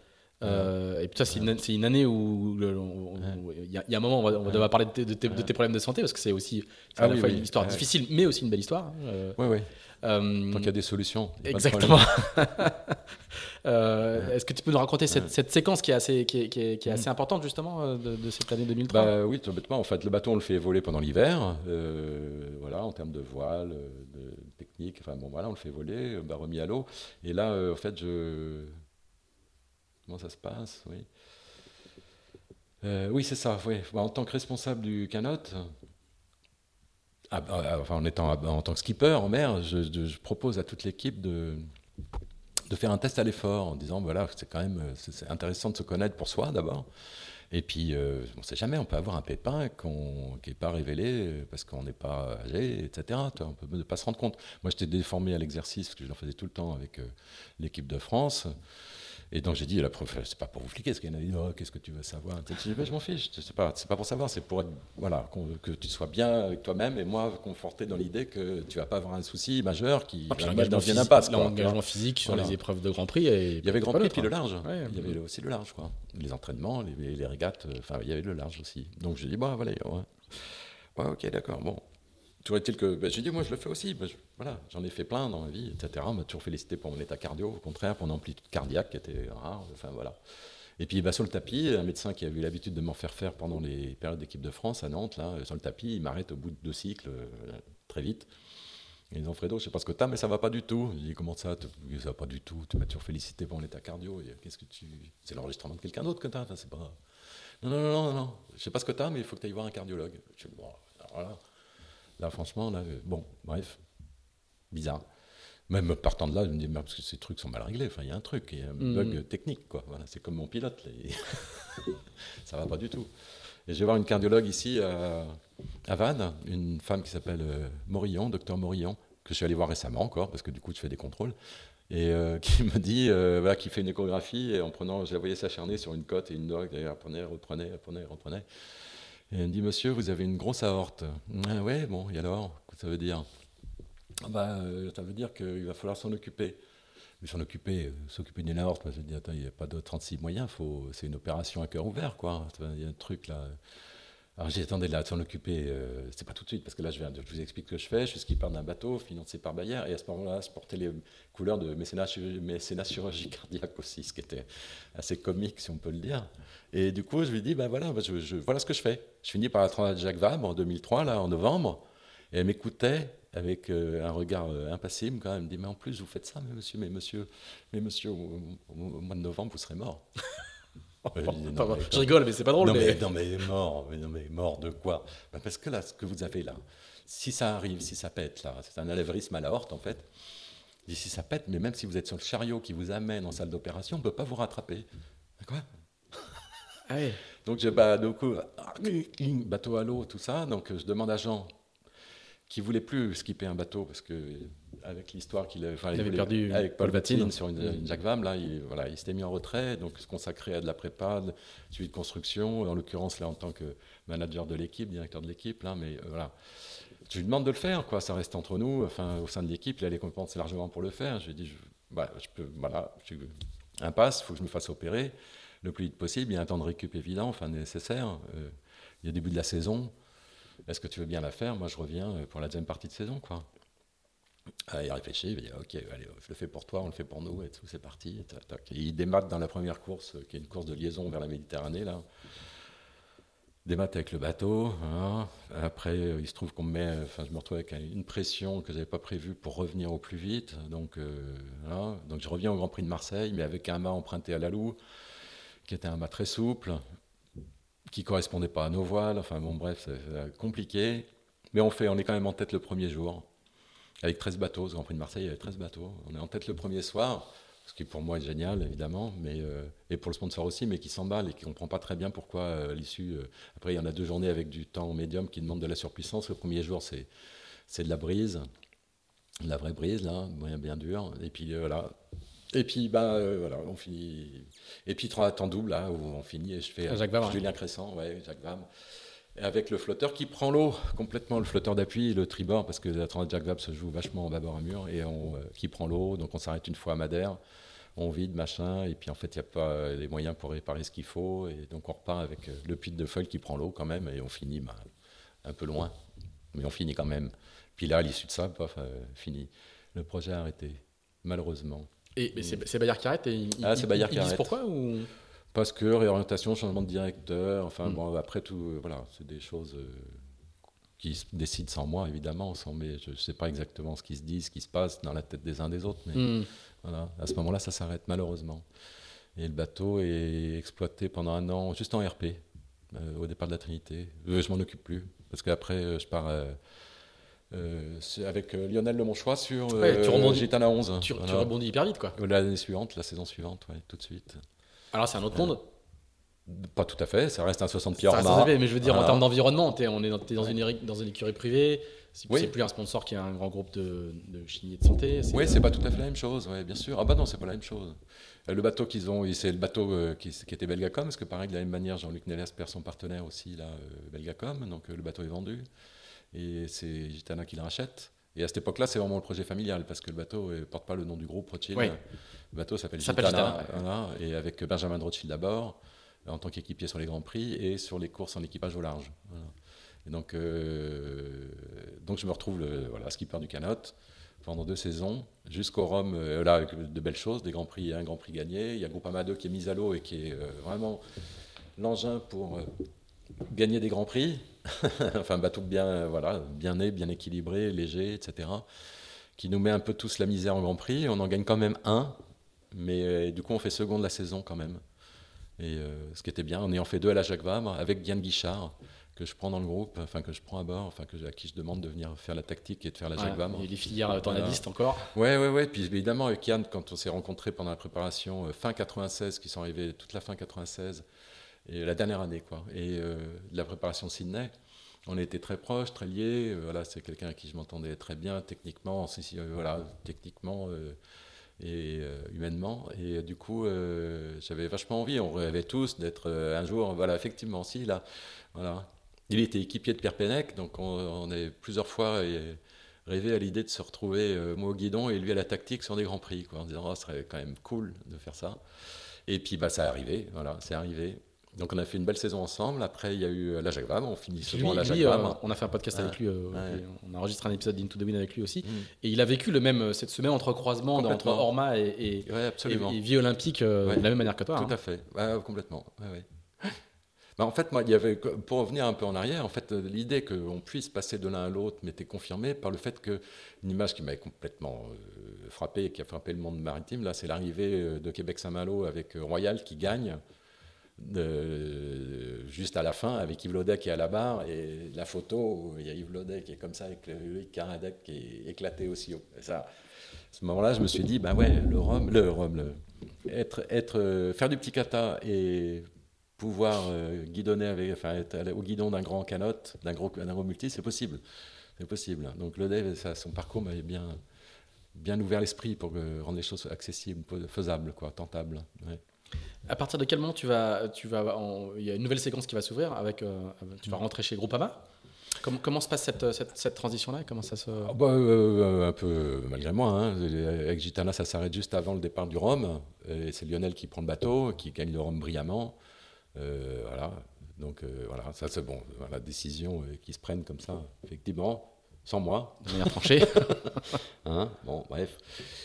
Euh, et puis ça, c'est une, année où il y, a un moment, on va, devoir parler de, tes, problèmes de santé parce que c'est aussi à ah la fois une histoire difficile, mais aussi une belle histoire. oui, hein, euh, oui. Euh, Tant qu'il y a des solutions. Exactement. Est-ce que tu peux nous raconter cette, séquence qui est assez, qui est, assez importante justement de, cette année 2003? bah, Oui, tout bêtement. En fait, le bateau, on le fait voler pendant l'hiver. voilà, en termes de voile, de technique. Enfin bon, voilà, on le fait voler, bah, remis à l'eau. Et là, en fait, je Comment ça se passe Oui? Euh, oui, c'est ça. Oui. Bah, en tant que responsable du canot, bah, enfin, en étant en tant que skipper en mer, je, propose à toute l'équipe de, de faire un test à l'effort en disant voilà, c'est quand même c'est intéressant de se connaître pour soi d'abord. Et puis, euh, on ne sait jamais, on peut avoir un pépin qui n'est pas révélé parce qu'on n'est pas âgé, etc. On peut pas se rendre compte. Moi, j'étais déformé à l'exercice parce que j'en faisais tout le temps avec euh, l'équipe de France. Et donc j'ai dit à la prof, c'est pas pour vous fliquer, parce qu'elle a dit, oh, qu'est-ce que tu veux savoir? Je dit, je m'en fiche, c'est pas, pas pour savoir, c'est pour être, voilà, que tu sois bien avec toi-même et moi conforté dans l'idée que tu vas pas avoir un souci majeur qui ah, dans une impasse. L'engagement physique sur les épreuves de Grand Prix. Et il y avait Grand Prix puis le large. il y avait aussi le large, quoi. Les entraînements, les, les régates, enfin il y avait le large aussi. Donc j'ai dit, bon, voilà, ouais. ok, d'accord, bon. Toujours est-il que ben, j'ai dit, moi je le fais aussi. Ben, voilà, j'en ai fait plein dans ma vie, etc. On m'a toujours félicité pour mon état cardio, au contraire, pour mon amplitude cardiaque qui était rare. Enfin voilà. Et puis bah, sur le tapis, un médecin qui a eu l'habitude de m'en faire faire pendant les périodes d'équipe de France à Nantes, là, sur le tapis, il m'arrête au bout de deux cycles, euh, très vite. Ils disent Fredo, je sais pas ce que tu as, mais ça va pas du tout. Je dis comment ça Ça va pas du tout. Tu m'as toujours félicité pour mon état cardio. Qu'est-ce que tu C'est l'enregistrement de quelqu'un d'autre que tu as. c'est pas. Non, non, non, non, non. Je sais pas ce que tu as, mais il faut que tu ailles voir un cardiologue. Je dis, bon. Là, franchement, là, bon, bref, bizarre. Même partant de là, je me dis, parce que ces trucs sont mal réglés. Enfin, il y a un truc, il y a un mm. bug technique, quoi. Voilà, c'est comme mon pilote. Là. ça va pas du tout. Et je vais voir une cardiologue ici à, Vannes, une femme qui s'appelle euh, Morillon, docteur Morillon, que je suis allé voir récemment encore, parce que du coup, je fais des contrôles, et euh, qui me dit, euh, voilà, qui fait une échographie, et en prenant, je la voyais s'acharner sur une côte et une dogue, elle reprenait, reprenait, reprenait, reprenait. Et elle me dit, monsieur, vous avez une grosse aorte. Ah ouais, bon, et alors Qu'est-ce que ça veut dire? Ah bah, euh, Ça veut dire qu'il va falloir s'en occuper. Mais s'en occuper, euh, s'occuper d'une aorte, je me dis, attends, il n'y a pas de 36 moyens, c'est une opération à cœur ouvert, quoi. Il y a un truc là. Alors j'ai attendez là, de s'en occuper, euh, c'est pas tout de suite, parce que là je, viens je vous explique ce que je fais, je suis skipper d'un bateau financé par Bayer, et à ce moment-là, je portais les couleurs de mécénat, mécénat chirurgie cardiaque aussi, ce qui était assez comique si on peut le dire. Et du coup, je lui dis, ben voilà, bah, je, voilà ce que je fais. Je finis par la à Jacques Vabre en 2003, là, en novembre, et elle m'écoutait avec euh, un regard euh, impassible quand même. Elle me dit, mais en plus, vous faites ça, mais monsieur, mais monsieur, mais monsieur, au, mois de novembre, vous serez mort. je rigole, mais c'est pas drôle. Non, mais, non, mais mort, mais, non, mais mort de quoi? Bah, Parce que là, ce que vous avez là, si ça arrive, si ça pète, là, c'est un alévrisme à la horte, en fait. si ça pète, mais même si vous êtes sur le chariot qui vous amène en salle d'opération, on ne peut pas vous rattraper. Quoi ah Donc j'ai bah, bateau à l'eau, tout ça. Donc je demande à Jean qui voulait plus skipper un bateau parce que avec l'histoire qu'il avait, avait perdu avec Paul Vatine sur une, Jacques Vam, là, il, voilà, il s'était mis en retrait, donc se consacrer à de la prépa, de suivi de construction, en l'occurrence là en tant que manager de l'équipe, directeur de l'équipe, là, mais euh, voilà. Je lui demande de le faire, quoi. Ça reste entre nous, enfin au sein de l'équipe, il a les compétences largement pour le faire. Je lui ai dit, je, bah, je peux, voilà, je, impasse, il faut que je me fasse opérer le plus vite possible. Il y a un temps de récup évident, enfin nécessaire. Euh, il y a début de la saison. Est-ce que tu veux bien la faire? Moi, je reviens euh, pour la deuxième partie de saison, quoi. Ah, il réfléchit, il dit Ok, allez, je le fais pour toi, on le fait pour nous, et tout, c'est parti. il démate dans la première course, euh, qui est une course de liaison vers la Méditerranée, là. Démate avec le bateau. Hein. Après, il se trouve qu'on met, enfin, je me retrouve avec une pression que je n'avais pas prévue pour revenir au plus vite. Donc, donc, je reviens au Grand Prix de Marseille, mais avec un mât emprunté à la Loue qui était un mât très souple, qui correspondait pas à nos voiles. Enfin bon, bref, c'est compliqué. Mais on, fait, on est quand même en tête le premier jour, avec 13 bateaux. Au Grand Prix de Marseille, il y avait 13 bateaux. On est en tête le premier soir, ce qui pour moi est génial, évidemment, mais, euh, et pour le sponsor aussi, mais qui s'emballe et qui ne comprend pas très bien pourquoi euh, l'issue. Euh, après, il y en a deux journées avec du temps médium qui demande de la surpuissance. Le premier jour, c'est, c'est de la brise, de la vraie brise, là, bien, bien dure. Et puis voilà, et puis, ben, voilà, on finit. Et puis, trois temps double, là, où on finit, et je fais Jacques Julien Crescent, ouais, Jacques Vam. Avec le flotteur qui prend l'eau complètement, le flotteur d'appui, le tribord, parce que la de Jacques Vabre se joue vachement en bâbord à mur, et on, euh, qui prend l'eau, donc on s'arrête une fois à Madère, on vide, machin, et puis en fait, il n'y a pas les moyens pour réparer ce qu'il faut, et donc on repart avec le puits de feuilles qui prend l'eau quand même, et on finit ben, un peu loin, mais on finit quand même. Puis là, à l'issue de ça, paf, fini. Le projet a arrêté, malheureusement. Et c'est Bayard qui arrête et ah, c'est Bayard qui arrête. pourquoi ou... Parce que réorientation, changement de directeur, enfin hmm. bon, après tout, euh, voilà, c'est des choses euh, qui se décident sans moi, évidemment, sans, mais je ne sais pas exactement ce qui se dit, ce qui se passe dans la tête des uns des autres, mais hmm. voilà, à ce moment-là, ça s'arrête malheureusement. Et le bateau est exploité pendant un an, juste en RP. au départ de la Trinité. je m'en occupe plus, parce qu'après, je pars avec Lionel Lemonchois sur ouais, tu rebondis, Gitana 11. Tu, tu, rebondis hyper vite, quoi. L'année suivante, la saison suivante, ouais, tout de suite. Alors, c'est un autre monde pas tout à fait, ça reste un 60 pieds hors Mais je veux dire, en termes d'environnement, on est dans, dans, une, dans une écurie privée, c'est plus un sponsor qui a un grand groupe de, de chimie et de santé. Oui, c'est pas tout à fait la même chose, ouais, bien sûr. Ah bah non, c'est pas la même chose. Euh, le bateau qu'ils ont, c'est le bateau euh, qui, qui, était Belgacom, parce que pareil, de la même manière, Jean-Luc Nélas perd son partenaire aussi, là, euh, Belgacom, donc le bateau est vendu. Et c'est Gitana qui le rachète. Et à cette époque-là, c'est vraiment le projet familial, parce que le bateau ne porte pas le nom du groupe Rothschild. Le bateau s'appelle Gitana, et avec Benjamin de Rothschild d'abord en tant qu'équipier sur les grands prix et sur les courses en équipage au large. Et donc, euh, donc je me retrouve le, voilà, skipper du canot pendant deux saisons, jusqu'au Rhum, euh, là, avec de belles choses, des grands prix, un grand prix gagné. Il y a Groupama 2 qui est mis à l'eau et qui est euh, vraiment l'engin pour gagner des grands prix. enfin, un bateau bien, voilà, bien né, bien équilibré, léger, etc. Qui nous met un peu tous la misère en grand prix. On en gagne quand même un, mais du coup, on fait second de la saison quand même. Et euh, ce qui était bien, en ayant fait deux à la Jacques Vabre, avec Diane Guichard, que je prends dans le groupe, enfin que je prends à bord, enfin que, à qui je demande de venir faire la tactique et de faire la Jacques Vabre. Et les filières tornadistes encore Ouais, ouais, ouais. Puis évidemment, avec Yann, quand on s'est rencontrés pendant la préparation, euh, fin 96, qui sont arrivés toute la fin 96, et la dernière année, quoi, et euh, la préparation Sydney, on était très proches, très liés. voilà, c'est quelqu'un à qui je m'entendais très bien techniquement. voilà, techniquement et euh, humainement. Et euh, du coup, euh, j'avais vachement envie. On rêvait tous d'être un jour, voilà, effectivement, si là, voilà. Il était équipier de Pierre Pennec, donc on, a plusieurs fois rêvé à l'idée de se retrouver moi au guidon et lui à la tactique sur des grands prix, quoi, en disant oh, ce serait quand même cool de faire ça. Et puis bah ça est arrivé, voilà, c'est arrivé. Donc on a fait une belle saison ensemble. Après, il y a eu la Jacques. On finit souvent la Jacques euh, on a fait un podcast avec lui. Euh, on a enregistré un épisode d'Into the Wind avec lui aussi. Mm. Et il a vécu le même cette semaine entre croisements entre Orma et, et, Vie Olympique euh, de la même manière que toi. Tout hein. à fait. complètement. Bah, en fait, moi, il y avait, pour revenir un peu en arrière, en fait, l'idée qu'on puisse passer de l'un à l'autre m'était confirmée par le fait que une image qui m'avait complètement frappé et qui a frappé le monde maritime, là, c'est l'arrivée de Québec-Saint-Malo avec Royal qui gagne juste à la fin avec Yves Laudet qui est à la barre et la photo il y a Yves Laudet qui est comme ça avec le Caradec qui est éclaté aussi haut. ça, à ce moment-là, je me suis dit, ben ouais, le rhum, le rhum, le, être, être, faire du petit kata et pouvoir euh, guidonner avec, enfin, être au guidon d'un grand canot, d'un gros, d'un gros multi, c'est possible. C'est possible. Donc le ça, son parcours m'avait bien, bien ouvert l'esprit pour rendre les choses accessibles, faisables, quoi, tentables. À partir de quel moment tu vas, tu vas, il y a une nouvelle séquence qui va s'ouvrir avec, euh, tu vas rentrer chez Groupama? Comment, se passe cette, cette, transition-là? Comment ça se ah bah, euh, Un peu malgré moi. Hein. Avec Gitana, ça s'arrête juste avant le départ du Rhum. C'est Lionel qui prend le bateau, qui gagne le Rhum brillamment. Euh, voilà. Donc voilà, ça c'est bon. La décision qui se prennent comme ça, effectivement sans moi. De manière tranchée. hein bon, bref.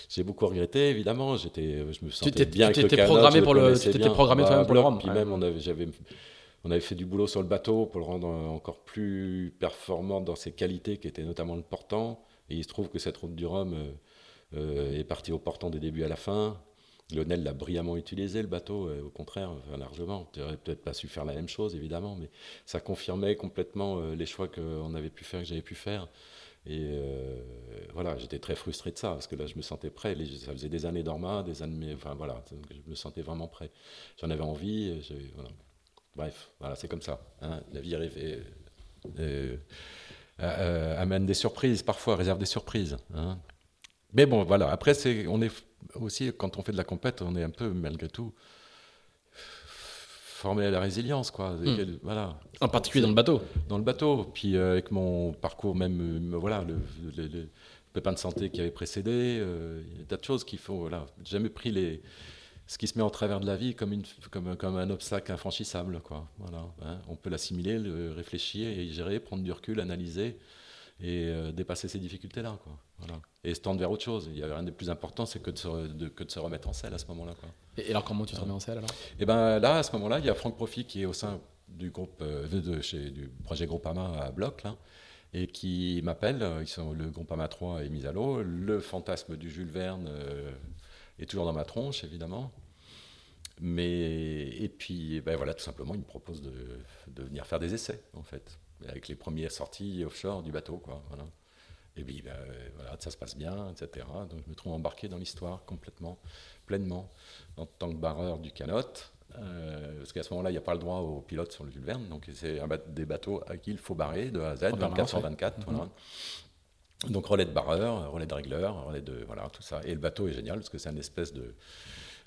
J'ai beaucoup regretté, évidemment. J'étais, je me sentais bien tu étais programmé pour le, tu étais programmé bah, pour le. Puis même, on avait, j'avais, on avait fait du boulot sur le bateau pour le rendre encore plus performant dans ses qualités, qui étaient notamment le portant. Et il se trouve que cette route du Rhum euh, euh, est partie au portant du début à la fin. Lionel l'a brillamment utilisé, le bateau, euh, au contraire, largement. Tu n'aurais peut-être pas su faire la même chose, évidemment, mais ça confirmait complètement les choix qu'on avait pu faire, que j'avais pu faire. Et euh, voilà, j'étais très frustré de ça, parce que là, je me sentais prêt. Ça faisait des années d'Orma, des années. Enfin, voilà, je me sentais vraiment prêt. J'en avais envie. Bref, voilà, c'est comme ça. Hein. La vie rêvée amène des surprises, parfois, réserve des surprises. Hein. Mais bon, voilà, après, on est aussi, quand on fait de la compète, on est un peu, malgré tout, formé à la résilience, quoi. Hmm. Voilà. En particulier dans le bateau. Dans le bateau. Puis euh, avec mon parcours, même, euh, voilà, le, le, pépin de santé qui avait précédé, euh, il y a tas de choses qu'il faut. Voilà, jamais pris les, ce qui se met en travers de la vie comme, une, comme, comme un obstacle infranchissable, quoi. Voilà. Hein. On peut l'assimiler, le réfléchir et gérer, prendre du recul, analyser et euh, dépasser ces difficultés-là. Voilà. Et se tendre vers autre chose. Il y a rien de plus important, c'est que, de se, que de se remettre en selle à ce moment-là. Quoi. Et, alors, comment tu te remets en selle alors? Et ben là, à ce moment-là, il y a Franck Profit qui est au sein du, groupe, euh, de, chez, du projet Groupama à Bloc, là, et qui m'appelle. Ils sont, le Groupama 3 est mis à l'eau. Le fantasme du Jules Verne euh, est toujours dans ma tronche, évidemment. Mais, et puis, ben voilà, tout simplement, il me propose de, de, venir faire des essais, en fait, avec les premières sorties offshore du bateau, quoi. Voilà. Et puis, ben, voilà, ça se passe bien, etc. Donc, je me trouve embarqué dans l'histoire complètement, pleinement, en tant que barreur du canot. Euh, parce qu'à ce moment-là, il n'y a pas le droit aux pilotes sur le Jules Verne. Donc, c'est des bateaux à qui il faut barrer de A à Z, 24 sur 24. Voilà. Donc relais de barreur, relais de régleur, relais de voilà tout ça. Et le bateau est génial parce que c'est une espèce de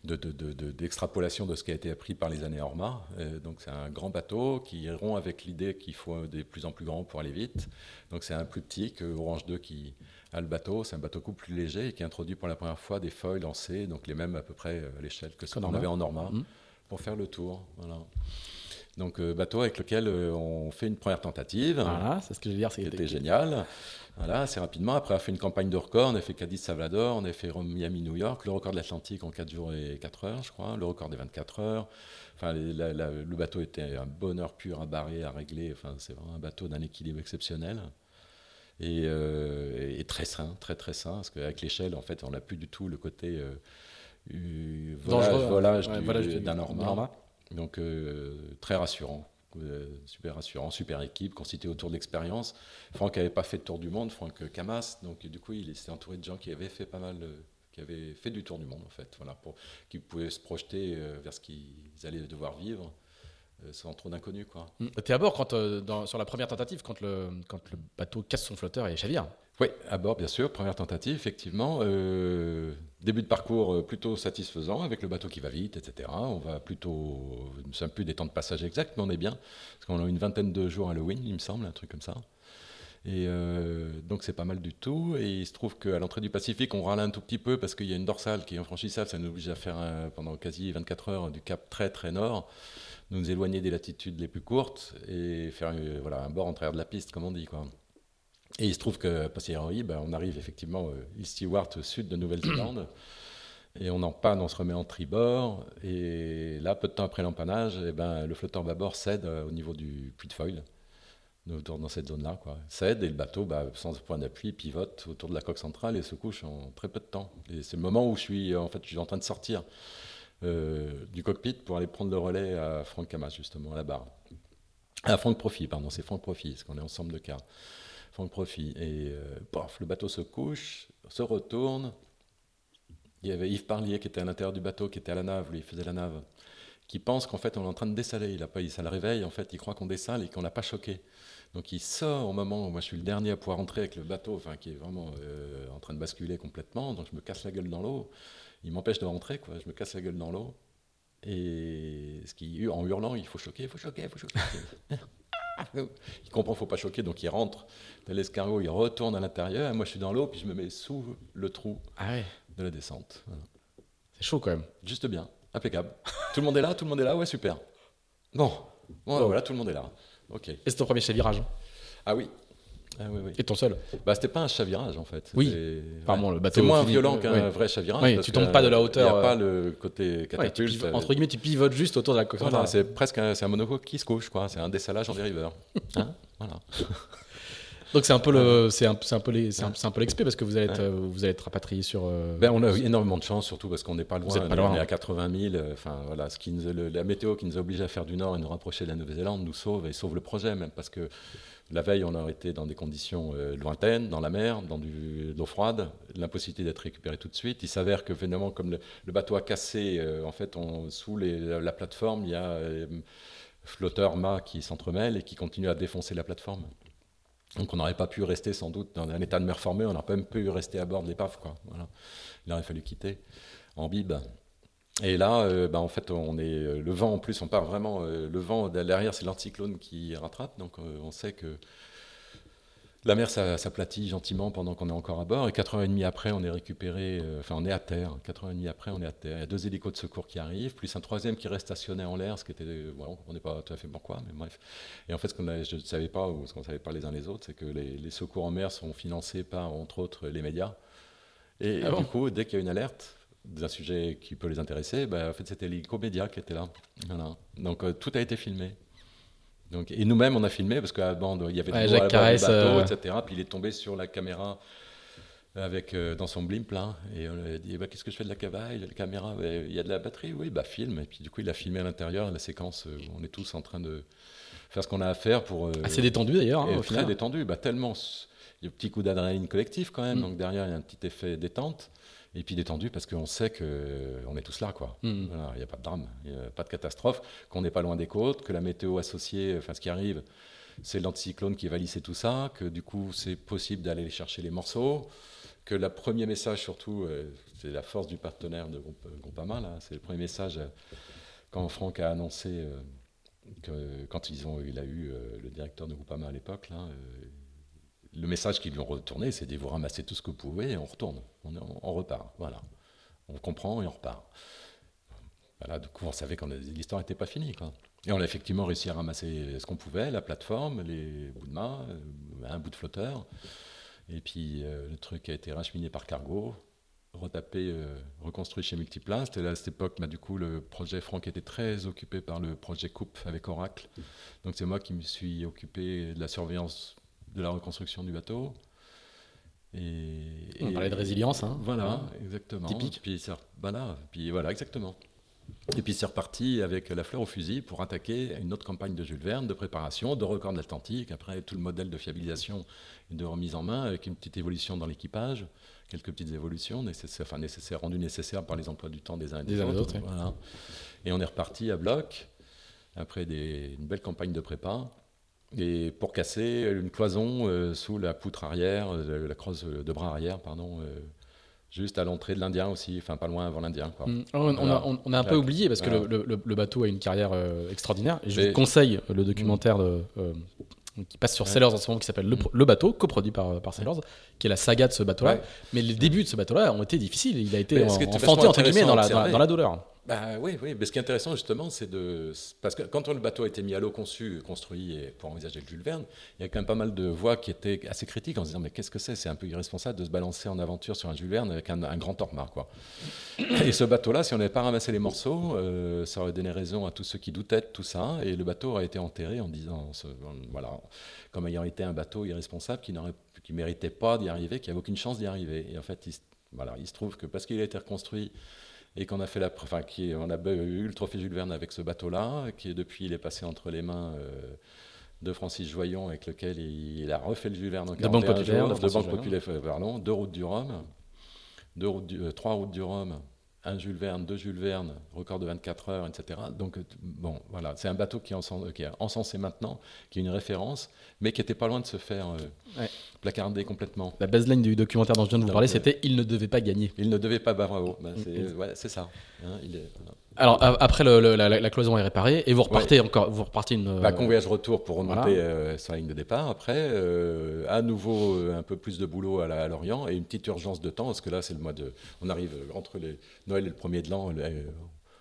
d'extrapolation de, de, ce qui a été appris par les années Orma. Euh, donc c'est un grand bateau qui rompt avec l'idée qu'il faut des plus en plus grands pour aller vite. Donc c'est un plus petit que Orange 2 qui a le bateau. C'est un bateau beaucoup plus léger et qui introduit pour la première fois des feuilles lancées, donc les mêmes à peu près à l'échelle que ce qu'on avait en Norma, mmh. pour faire le tour. Voilà. Donc euh, bateau avec lequel euh, on fait une première tentative. Voilà, c'est ce que je veux dire. C'était génial. Voilà, assez rapidement. Après, on a fait une campagne de record. On a fait Cadiz-Salvador, on a fait Miami-New York, le record de l'Atlantique en 4 jours et 4 heures, je crois, le record des 24 heures. Enfin, le bateau était un bonheur pur à barrer, à régler. Enfin, c'est vraiment un bateau d'un équilibre exceptionnel. Et, euh, et, très sain, très très sain, parce qu'avec l'échelle, en fait, on n'a plus du tout le côté volage, volage, d'un norma. Donc euh, très rassurant. Euh, super rassurant, super équipe, constituée autour de l'expérience. Franck n'avait pas fait de tour du monde, Franck Camas, donc du coup il s'est entouré de gens qui avaient fait pas mal, qui avaient fait du tour du monde en fait, voilà, pour qui pouvaient se projeter euh, vers ce qu'ils allaient devoir vivre sans trop d'inconnus quoi. Mm. Tu es à bord quand, sur la première tentative quand le, quand le bateau casse son flotteur et chavire oui, à bord, bien sûr. Première tentative, effectivement. Euh, début de parcours euh, plutôt satisfaisant avec le bateau qui va vite, etc. On va plutôt. Nous ne sommes plus des temps de passage exacts, mais on est bien. Parce qu'on a une vingtaine de jours Halloween, il me semble, un truc comme ça. Et euh, donc c'est pas mal du tout. Et il se trouve qu'à l'entrée du Pacifique, on râle un tout petit peu parce qu'il y a une dorsale qui est infranchissable. Ça nous oblige à faire pendant quasi 24 heures du cap très très nord, nous éloigner des latitudes les plus courtes et faire un bord en travers de la piste, comme on dit. Quoi. Et il se trouve que Passeriori, ben, on arrive effectivement euh, East Stewart, au sud de Nouvelle-Zélande. Et on en panne, on se remet en tribord. Et là, peu de temps après l'empannage, eh ben, le flotteur bâbord cède euh, au niveau du puits de foil, dans cette zone-là. Quoi. Cède et le bateau, bah, sans point d'appui, pivote autour de la coque centrale et se couche en très peu de temps. Et c'est le moment où je suis, en fait, je suis en train de sortir euh, du cockpit pour aller prendre le relais à Franck Camas, justement, à la barre. À Franck Profit, pardon, c'est Franck Profit, parce qu'on est ensemble de quart. Franck Profit. Et euh, le bateau se couche, se retourne. Il y avait Yves Parlier qui était à l'intérieur du bateau, qui était à la nave, lui, il faisait la nave, qui pense qu'en fait on est en train de dessaler. Il a pas, ça le réveille, en fait, il croit qu'on dessale et qu'on n'a pas choqué. Donc il sort au moment où moi je suis le dernier à pouvoir rentrer avec le bateau, enfin qui est vraiment euh, en train de basculer complètement. Donc je me casse la gueule dans l'eau. Il m'empêche de rentrer, quoi. Je me casse la gueule dans l'eau. Et ce qui, en hurlant, il faut choquer, il faut choquer, il faut choquer. il comprend, faut pas choquer, donc il rentre de l'escargot, il retourne à l'intérieur. Moi, je suis dans l'eau, puis je me mets sous le trou ah de la descente. C'est chaud quand même. Juste bien, impeccable. tout le monde est là, tout le monde est là, ouais, super. Bon, bon, voilà, tout le monde est là. Ok. Et c'est ton premier chavirage Ah oui, ah, Et ton seul bah, C'était pas un chavirage en fait. Oui. le bateau. C'est moins violent qu'un vrai chavirage. Oui, tu tombes pas de la hauteur. Il n'y a pas le côté catapulte. entre guillemets, tu pivotes juste autour de la coque. c'est presque un, un monocoque qui se couche, quoi. C'est un dessalage en dériveur. Hein? Voilà. Donc c'est un peu le, c'est un, un, peu les, c'est un, peu l'expé parce que vous allez être, vous allez être rapatrié sur. Euh, ben, on a eu énormément de chance, surtout parce qu'on n'est pas loin. Pas loin. On est à 80 000. Euh, enfin voilà, ce qui nous, la météo qui nous oblige à faire du nord et nous rapprocher de la Nouvelle-Zélande nous sauve et sauve le projet même parce que la veille, on a été dans des conditions euh, lointaines, dans la mer, dans de l'eau froide, l'impossibilité d'être récupéré tout de suite. Il s'avère que finalement, comme le, bateau a cassé, euh, en fait, on, sous la, plateforme, il y a euh, flotteur mât qui s'entremêle et qui continue à défoncer la plateforme. Donc on n'aurait pas pu rester sans doute dans un état de mer formé, on n'aurait pas pu rester à bord de l'épave. Il aurait fallu quitter en bib. Et là, euh, bah, en fait, on est euh, le vent en plus, on part vraiment. Euh, le vent derrière, c'est l'anticyclone qui rattrape, donc on sait que la mer s'aplatit gentiment pendant qu'on est encore à bord. Et 4 heures et demie après, on est récupéré, enfin, on est à terre. 4 heures et demie après, on est à terre. Il y a deux hélicos de secours qui arrivent, plus un troisième qui reste stationné en l'air, ce qui était, voilà, on ne comprenait pas tout à fait pourquoi, mais bref. Et en fait, ce qu'on je ne savais pas, ou ce qu'on ne savait pas les uns les autres, c'est que les, secours en mer sont financés par, entre autres, les médias. Et, ah du coup, dès qu'il y a une alerte, d'un sujet qui peut les intéresser, bah, en fait, c'était l'Icomédia qui était là. Voilà. Donc, euh, tout a été filmé. Donc, et nous-mêmes, on a filmé parce qu'à bande, il y avait ouais, Jacques Carès, bateau, euh... etc. Puis il est tombé sur la caméra avec dans son blimp là et on lui a dit bah, qu'est-ce que je fais de la cavale la caméra il y a de la batterie oui bah filme et puis du coup il a filmé à l'intérieur la séquence où on est tous en train de faire ce qu'on a à faire pour assez détendu d'ailleurs hein, très détendu bah tellement il y a un petit coup d'adrénaline collectif quand même, mm. donc derrière il y a un petit effet détente. Et puis détendu parce qu'on sait qu'on euh, est tous là, quoi. Mm. Il n'y a pas de drame, il n'y a pas de catastrophe, qu'on n'est pas loin des côtes, que la météo associée, enfin ce qui arrive, c'est l'anticyclone qui va lisser tout ça, que du coup c'est possible d'aller chercher les morceaux, que le premier message surtout, euh, c'est la force du partenaire de Groupama, là, c'est le premier message euh, quand Franck a annoncé que quand ils ont, il a eu le directeur de Groupama à l'époque, là, le message qu'ils lui ont retourné, c'est de vous ramasser tout ce que vous pouvez et on retourne, on, repart. Voilà. On comprend et on repart. Voilà, du coup, on savait que l'histoire n'était pas finie. Et on a effectivement réussi à ramasser ce qu'on pouvait, la plateforme, les bouts de mât, euh, un bout de flotteur. Et puis euh, le truc a été racheminé par cargo, retapé, euh, reconstruit chez Multiplan. C'était à cette époque, bah, du coup, le projet Franck était très occupé par le projet Coupe avec Oracle. Donc c'est moi qui me suis occupé de la surveillance de la reconstruction du bateau. Et, On parlait de résilience, hein. Voilà, exactement. Typique. Puis, voilà, puis voilà, exactement. Et puis c'est reparti avec la fleur au fusil pour attaquer une autre campagne de Jules Verne de préparation, de record de l'Atlantique, après tout le modèle de fiabilisation et de remise en main, avec une petite évolution dans l'équipage, quelques petites évolutions nécessaires, enfin nécessaires, rendues nécessaires par les emplois du temps des uns et des, autres. Voilà. Et on est reparti à bloc, après des, une belle campagne de prépa, et pour casser une cloison euh, sous la poutre arrière, euh, la crosse de bras arrière, pardon, euh, juste à l'entrée de l'Indien aussi, enfin pas loin avant l'Indien. Mm. Oh, on, a, un peu oublié parce que le, bateau a une carrière extraordinaire. Et je vous conseille le documentaire de, qui passe sur Sailors en ce moment qui s'appelle le, bateau, coproduit par, par Sailors, qui est la saga de ce bateau-là. Mais les débuts de ce bateau-là ont été difficiles. Il a été enfanté entre guillemets dans la, dans la douleur. Bah, oui, oui. Mais ce qui est intéressant justement, c'est de. Parce que quand le bateau a été mis à l'eau, conçu, construit pour envisager le Jules Verne, il y a quand même pas mal de voix qui étaient assez critiques en se disant Mais qu'est-ce que c'est? C'est un peu irresponsable de se balancer en aventure sur un Jules Verne avec un, grand Tormar. Quoi. Et ce bateau-là, si on n'avait pas ramassé les morceaux, euh, ça aurait donné raison à tous ceux qui doutaient de tout ça. Et le bateau aurait été enterré en disant Voilà, comme ayant été un bateau irresponsable qui ne méritait pas d'y arriver, qui n'avait aucune chance d'y arriver. Et en fait, il, voilà, il se trouve que parce qu'il a été reconstruit et qu'on a fait la, enfin, qui, on a eu le trophée Jules Verne avec ce bateau-là, qui depuis il est passé entre les mains euh, de Francis Joyon, avec lequel il, a refait le Jules Verne en de Banque Populaire, de, Banque Populaire, pardon, deux routes du Rhum, deux routes du, euh, trois routes du Rhum, un Jules Verne, deux Jules Verne, record de 24 heures, etc. Donc, euh, bon, voilà, c'est un bateau qui est, encensé, qui est, encensé, maintenant, qui est une référence, mais qui était pas loin de se faire euh, placarder complètement. La baseline du documentaire dont je viens de vous parler, c'était Il ne devait pas gagner. Il ne devait pas, bah, bravo. Bah, c'est ça. Hein, il est, alors après la, cloison est réparée et vous repartez encore, vous repartez une. Bah, convoyage retour pour remonter euh, sur la ligne de départ. Après, euh, à nouveau euh, un peu plus de boulot à, Lorient et une petite urgence de temps parce que là c'est le mois de, on arrive entre les Noël et le premier de l'an. on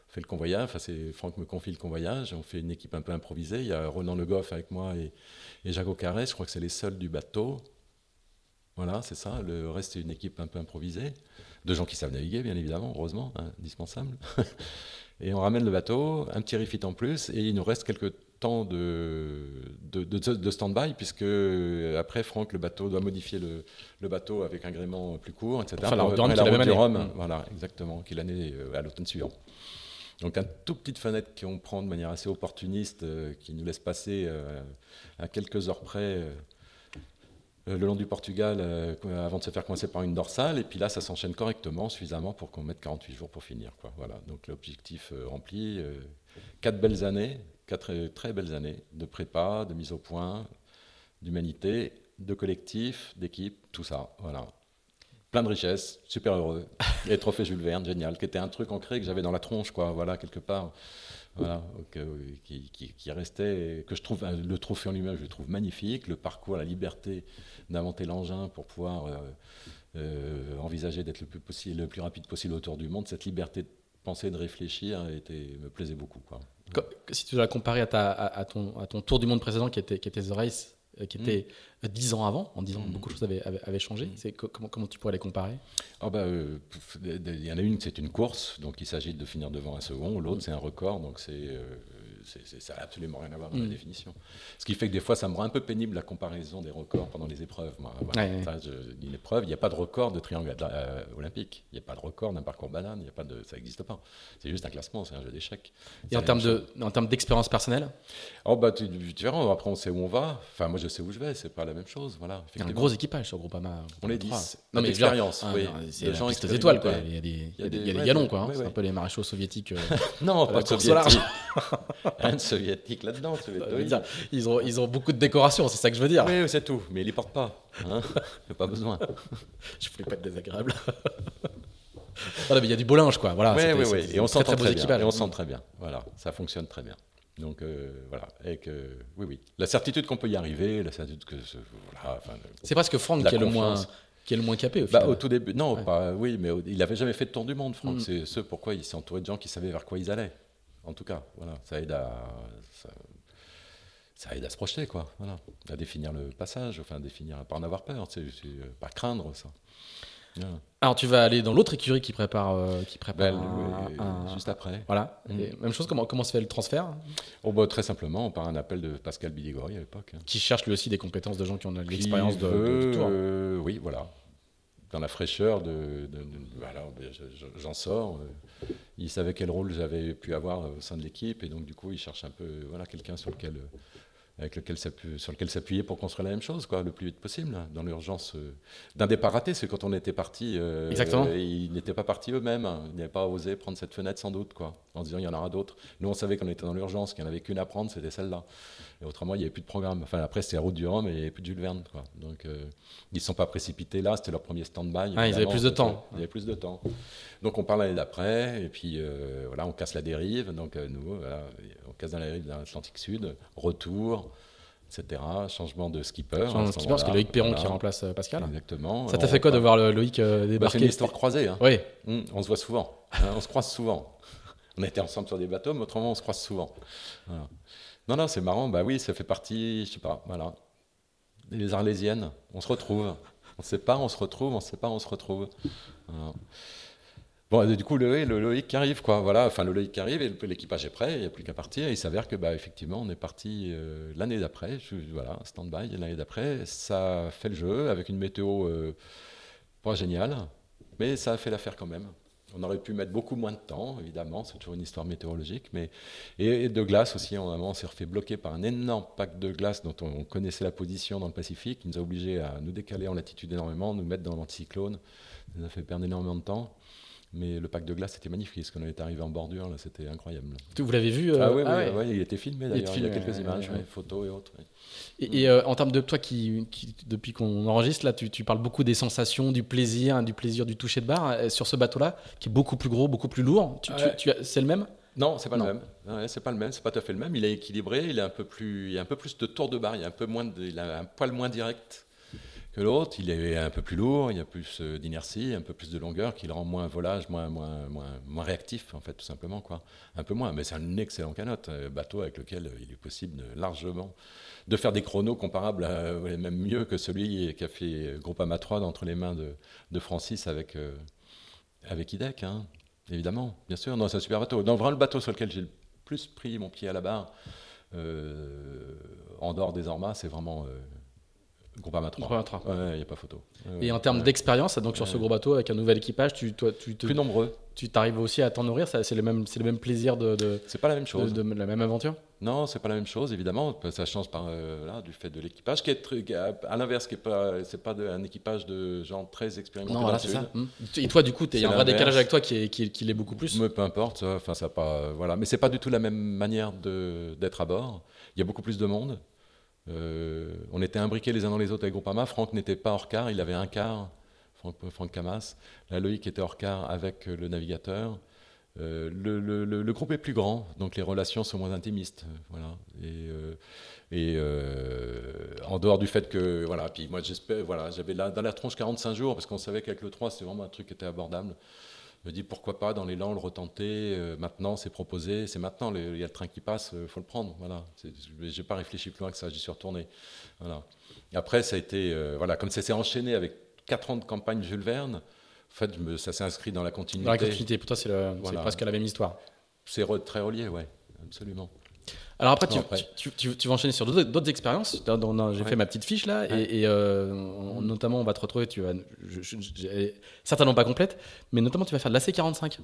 fait le convoyage, enfin c'est Franck me confie le convoyage, on fait une équipe un peu improvisée, il y a Ronan Le Goff avec moi et, et Jaco Carré, je crois que c'est les seuls du bateau. Voilà, c'est ça, le reste c'est une équipe un peu improvisée, de gens qui savent naviguer bien évidemment, heureusement, hein, indispensable. Et on ramène le bateau, un petit refit en plus, et il nous reste quelques temps de, de, de, stand-by, puisque euh, après, Franck, le bateau doit modifier le, le bateau avec un gréement plus court, etc. Enfin, la, route du Rhum, mm. voilà, exactement, qui est l'année euh, à l'automne suivant. Donc, un tout petite fenêtre qu'on prend de manière assez opportuniste, euh, qui nous laisse passer à quelques heures près le long du Portugal euh, avant de se faire coincer par une dorsale. Et puis là, ça s'enchaîne correctement, suffisamment pour qu'on mette 48 jours pour finir. Quoi. Voilà, donc l'objectif euh, rempli. quatre belles années, quatre très belles années de prépa, de mise au point, d'humanité, de collectif, d'équipe, tout ça. Voilà. Plein de richesses, super heureux. Et trophée Jules Verne, génial, qui était un truc ancré que j'avais dans la tronche, quoi, voilà, quelque part voilà, qui, restait, que je trouve, le trophée en lui-même, je le trouve magnifique, le parcours, la liberté d'inventer l'engin pour pouvoir euh, euh, envisager d'être le plus, possible, le plus rapide possible autour du monde, cette liberté de penser, de réfléchir, était, me plaisait beaucoup. Quoi. Si tu dois la comparer à, ta, à, ton, à ton tour du monde précédent qui était, qui était The Race, qui était mm. dix ans avant, en dix ans, mm. beaucoup de choses avaient, avaient, changé. Mm. C'est comment, comment tu pourrais les comparer? Oh bah, euh, Il y en a une, c'est une course, donc il s'agit de finir devant un second. L'autre, c'est un record, donc c'est euh, ça n'a absolument rien à voir dans la mm. définition. Ce qui fait que des fois, ça me rend un peu pénible la comparaison des records pendant les épreuves. une épreuve, il n'y a pas de record de triangle euh, olympique. Il n'y a pas de record d'un parcours banane. Il y a pas de, ça n'existe pas. C'est juste un classement, c'est un jeu d'échecs. Et en termes, de, en termes d'expérience personnelle? Oh, bah, tu, différent. Après, on sait où on va. Enfin, moi, je sais où je vais. C'est pas la même chose. Voilà, il y a un gros équipage sur Groupama. On est 10. Non, mais expérience. oui. C'est la piste étoiles, quoi. Il y a des, des, galons, quoi. C'est un peu les maréchaux soviétiques. Euh, non, pas de de soviétique là-dedans. Ils ont, ils ont beaucoup de décorations, c'est ça que je veux dire. Oui, c'est tout. Mais ils les portent pas. Hein pas besoin. je voulais pas être désagréable. il y a du beau linge, quoi. Voilà, oui, oui, oui. Et on s'entend très, bien. Et on sent très bien. Voilà, ça fonctionne très bien. Donc euh, voilà, et que, oui, oui. La certitude qu'on peut y arriver, la certitude que. Voilà, c'est presque Franck qui est le moins qui est le moins capé au, bah, au tout début, non, pas, oui, mais il n'avait jamais fait de tour du monde, Franck. Mm. C'est ce pourquoi il s'est entouré de gens qui savaient vers quoi ils allaient. En tout cas, voilà, ça aide à, ça, aide à se projeter, quoi. Voilà, à définir le passage, enfin, à définir, à pas en avoir peur, c'est euh, pas craindre ça. Alors tu vas aller dans l'autre écurie qui prépare, euh, qui prépare ben, juste après. Voilà. Mm. même chose. Comment comment se fait le transfert? Oh, bah, très simplement par un appel de Pascal Bidigori à l'époque. Qui cherche lui aussi des compétences de gens qui ont de l'expérience de, de, tour. Euh, oui, voilà. Dans la fraîcheur de, voilà, ben, j'en sors. Euh, il savait quel rôle j'avais pu avoir au sein de l'équipe et donc du coup il cherche un peu voilà quelqu'un sur lequel avec lequel sur lequel s'appuyer pour construire la même chose, quoi, le plus vite possible, dans l'urgence euh, d'un départ raté. C'est quand on était parti, euh, Exactement. ils n'étaient pas partis eux-mêmes, hein. ils n'avaient pas osé prendre cette fenêtre sans doute, quoi, en se disant il y en aura d'autres. Nous, on savait qu'on était dans l'urgence, qu'il n'y en avait qu'une à prendre, c'était celle-là. Et autrement, il n'y avait plus de programme. Enfin, après, c'était la route du Rhum et il n'y avait plus de Jules Verne, quoi. Donc, euh, ils ne sont pas précipités là, c'était leur premier stand-by. Ah, ils avaient plus de temps. Ils avaient plus de temps. Donc, on parle l'année d'après, et puis voilà, on casse la dérive. Donc, nous, on casse dans la dérive de l'Atlantique Sud, retour etc. Changement de skipper. Changement de skipper, parce que Loïc Perron qui remplace euh, Pascal. Exactement. Ça t'a fait quoi de voir Loïc euh, débarquer bah, C'est une histoire croisée. Hein. Oui. Hum, on se voit souvent. Hein, on se croise souvent. On a été ensemble sur des bateaux, mais autrement, on se croise souvent. Non, non, c'est marrant. Bah oui, ça fait partie, je sais pas, voilà. Les Arlésiennes, on se retrouve. On ne sait pas, on se retrouve, on ne sait pas, on se retrouve. Bon, du coup, le, Loïc qui arrive, quoi. Voilà, enfin, le Loïc qui arrive et l'équipage est prêt, il n'y a plus qu'à partir. Et il s'avère que, bah, effectivement, on est parti euh, l'année d'après. Voilà, stand-by, l'année d'après. Ça fait le jeu avec une météo euh, pas géniale, mais ça a fait l'affaire quand même. On aurait pu mettre beaucoup moins de temps, évidemment, c'est toujours une histoire météorologique, mais et, de glace aussi. On, on s'est refait bloquer par un énorme pack de glace dont on connaissait la position dans le Pacifique, qui nous a obligés à nous décaler en latitude énormément, nous mettre dans l'anticyclone. Ça nous a fait perdre énormément de temps. Mais le pack de glace, c'était magnifique. Parce qu'on est arrivé en bordure, là, c'était incroyable. Vous l'avez vu euh, Ah oui, ah ouais. il était filmé d'ailleurs. Il, y a quelques images, photos et autres. Et, euh, en termes de toi, qui, depuis qu'on enregistre, là, tu, tu, parles beaucoup des sensations, du plaisir, hein, du plaisir du toucher de barre. Euh, sur ce bateau-là, qui est beaucoup plus gros, beaucoup plus lourd, c'est le même? Non, c'est pas le même. c'est pas le même. C'est pas tout à fait le même. Il est équilibré. Il est un peu plus. Il y a un peu plus de tour de barre. Il y a un peu moins. De, il a un poil moins direct que l'autre. Il est un peu plus lourd, il y a plus euh, d'inertie, un peu plus de longueur, qui le rend moins volage, moins, moins, moins, réactif, en fait, tout simplement. Quoi. Un peu moins, mais c'est un excellent canote, euh, bateau avec lequel il est possible largement de faire des chronos comparables, à, même mieux que celui qui a fait Groupama 3 entre les mains de, Francis avec, euh, avec IDEC, hein. évidemment, bien sûr. Non, c'est un super bateau. Non, vraiment, le bateau sur lequel j'ai le plus pris mon pied à la barre, en dehors des Ormas, c'est vraiment Groupama 3. 3. il n'y a pas photo. Et en termes d'expérience, donc sur ce gros bateau avec un nouvel équipage, tu, toi, tu te, plus nombreux. Tu t'arrives aussi à t'en nourrir, c'est le même, c'est le même plaisir de. de c'est pas la même chose. De, la même aventure? Non, c'est pas la même chose évidemment. Ça change par euh, là, du fait de l'équipage qui est à l'inverse, qui est pas, c'est pas un équipage de gens très expérimentés. Non, voilà, c'est ça. Hum. Et toi, du coup, il y a un vrai décalage avec toi qui est, qui, qui l'est beaucoup plus? Mais peu importe. Enfin, ça pas, voilà. Mais c'est pas du tout la même manière de d'être à bord. Il y a beaucoup plus de monde. Euh, on était imbriqués les uns dans les autres avec Groupama. Franck n'était pas hors quart, il avait un quart, Franck, Franck Camas. La Loïc était hors quart avec le navigateur. Euh, le, groupe est plus grand, donc les relations sont moins intimistes. Voilà. Et, euh, en dehors du fait que, voilà, puis moi j'espère, voilà, j'avais dans la tronche 45 jours, parce qu'on savait qu'avec le 3, c'était vraiment un truc qui était abordable. Je me dis pourquoi pas dans l'élan le retenter. Euh, maintenant, c'est proposé, c'est maintenant. Il y a le train qui passe, il euh, faut le prendre. Voilà. J'ai pas réfléchi plus loin que ça. J'y suis retourné. Voilà. après, ça a été euh, voilà, comme ça s'est enchaîné avec 4 ans de campagne Jules Verne. En fait, ça s'est inscrit dans la continuité. Dans la continuité. Pour toi, c'est presque la même histoire. C'est très relié, ouais, absolument. Alors après, tu, Tu, tu, vas enchaîner sur d'autres expériences. J'ai fait ma petite fiche là, et, euh, notamment, on va te retrouver. Tu vas, certainement pas complète, mais notamment, tu vas faire de l'AC45.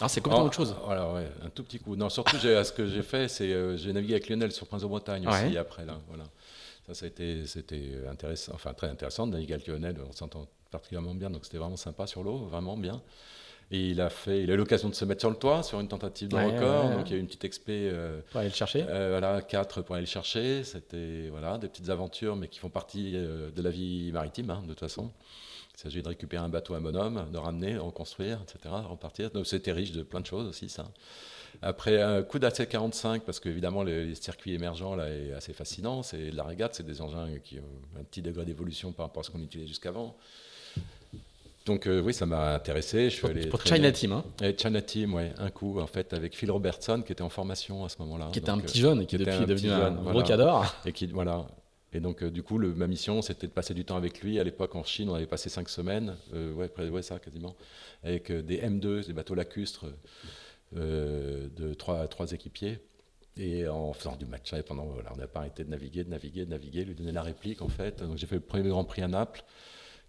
Ah, c'est complètement oh, autre chose. Voilà, ouais, un tout petit coup. Non, surtout, ce que j'ai fait, c'est euh, j'ai navigué avec Lionel sur Prince de Bretagne aussi après là. Voilà. Ça, ça a été, c'était intéressant, enfin très intéressant de naviguer avec Lionel. On s'entend particulièrement bien, donc c'était vraiment sympa sur l'eau, vraiment bien. Et il a fait, il a eu l'occasion de se mettre sur le toit sur une tentative de record. Donc il y a eu une petite expé. Euh, pour aller le chercher. Euh, voilà, quatre pour aller le chercher. C'était voilà des petites aventures, mais qui font partie euh, de la vie maritime hein, de toute façon. Il s'agit de récupérer un bateau à bonhomme, de ramener, de reconstruire, etc., repartir. Donc c'était riche de plein de choses aussi ça. Après un coup d'AC45, parce qu'évidemment les, circuits émergents là est assez fascinant. C'est la régate, c'est des engins qui ont un petit degré d'évolution par rapport à ce qu'on utilisait jusqu'avant. Donc euh, oui, ça m'a intéressé. Je suis allé pour China Team, hein China Team, ouais, un coup en fait avec Phil Robertson qui était en formation à ce moment-là. Qui était un petit jeune et qui, depuis est devenu un, gros cadre. Et qui voilà. Et donc euh, du coup, le, ma mission, c'était de passer du temps avec lui. À l'époque en Chine, on avait passé cinq semaines, euh, ouais, ouais, ça quasiment, avec des M2, des bateaux lacustres de trois, trois équipiers. Et en faisant du match, pendant, voilà, on n'a pas arrêté de naviguer, de naviguer, de naviguer, lui donner la réplique en fait. Donc j'ai fait le premier Grand Prix à Naples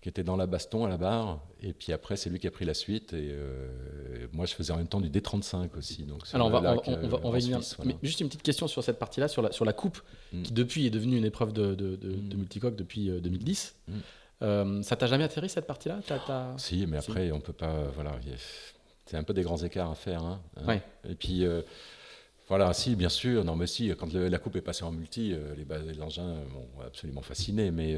qui était dans la baston à la barre. Et puis après, c'est lui qui a pris la suite. Et euh, moi, je faisais en même temps du D35 aussi. Donc Alors, on va, on, va, Mais juste une petite question sur cette partie-là, sur la, sur la coupe, mm. qui depuis est devenue une épreuve de, de, de, mm. multicoque depuis 2010. Euh, mm. euh, ça t'a jamais atterri cette partie-là? Si, mais après, on peut pas. Voilà, c'est un peu des grands écarts à faire. Hein, hein. Et puis. Voilà, si, bien sûr. Non, mais si, quand la coupe est passée en multi, les, les engins m'ont absolument fasciné. Mais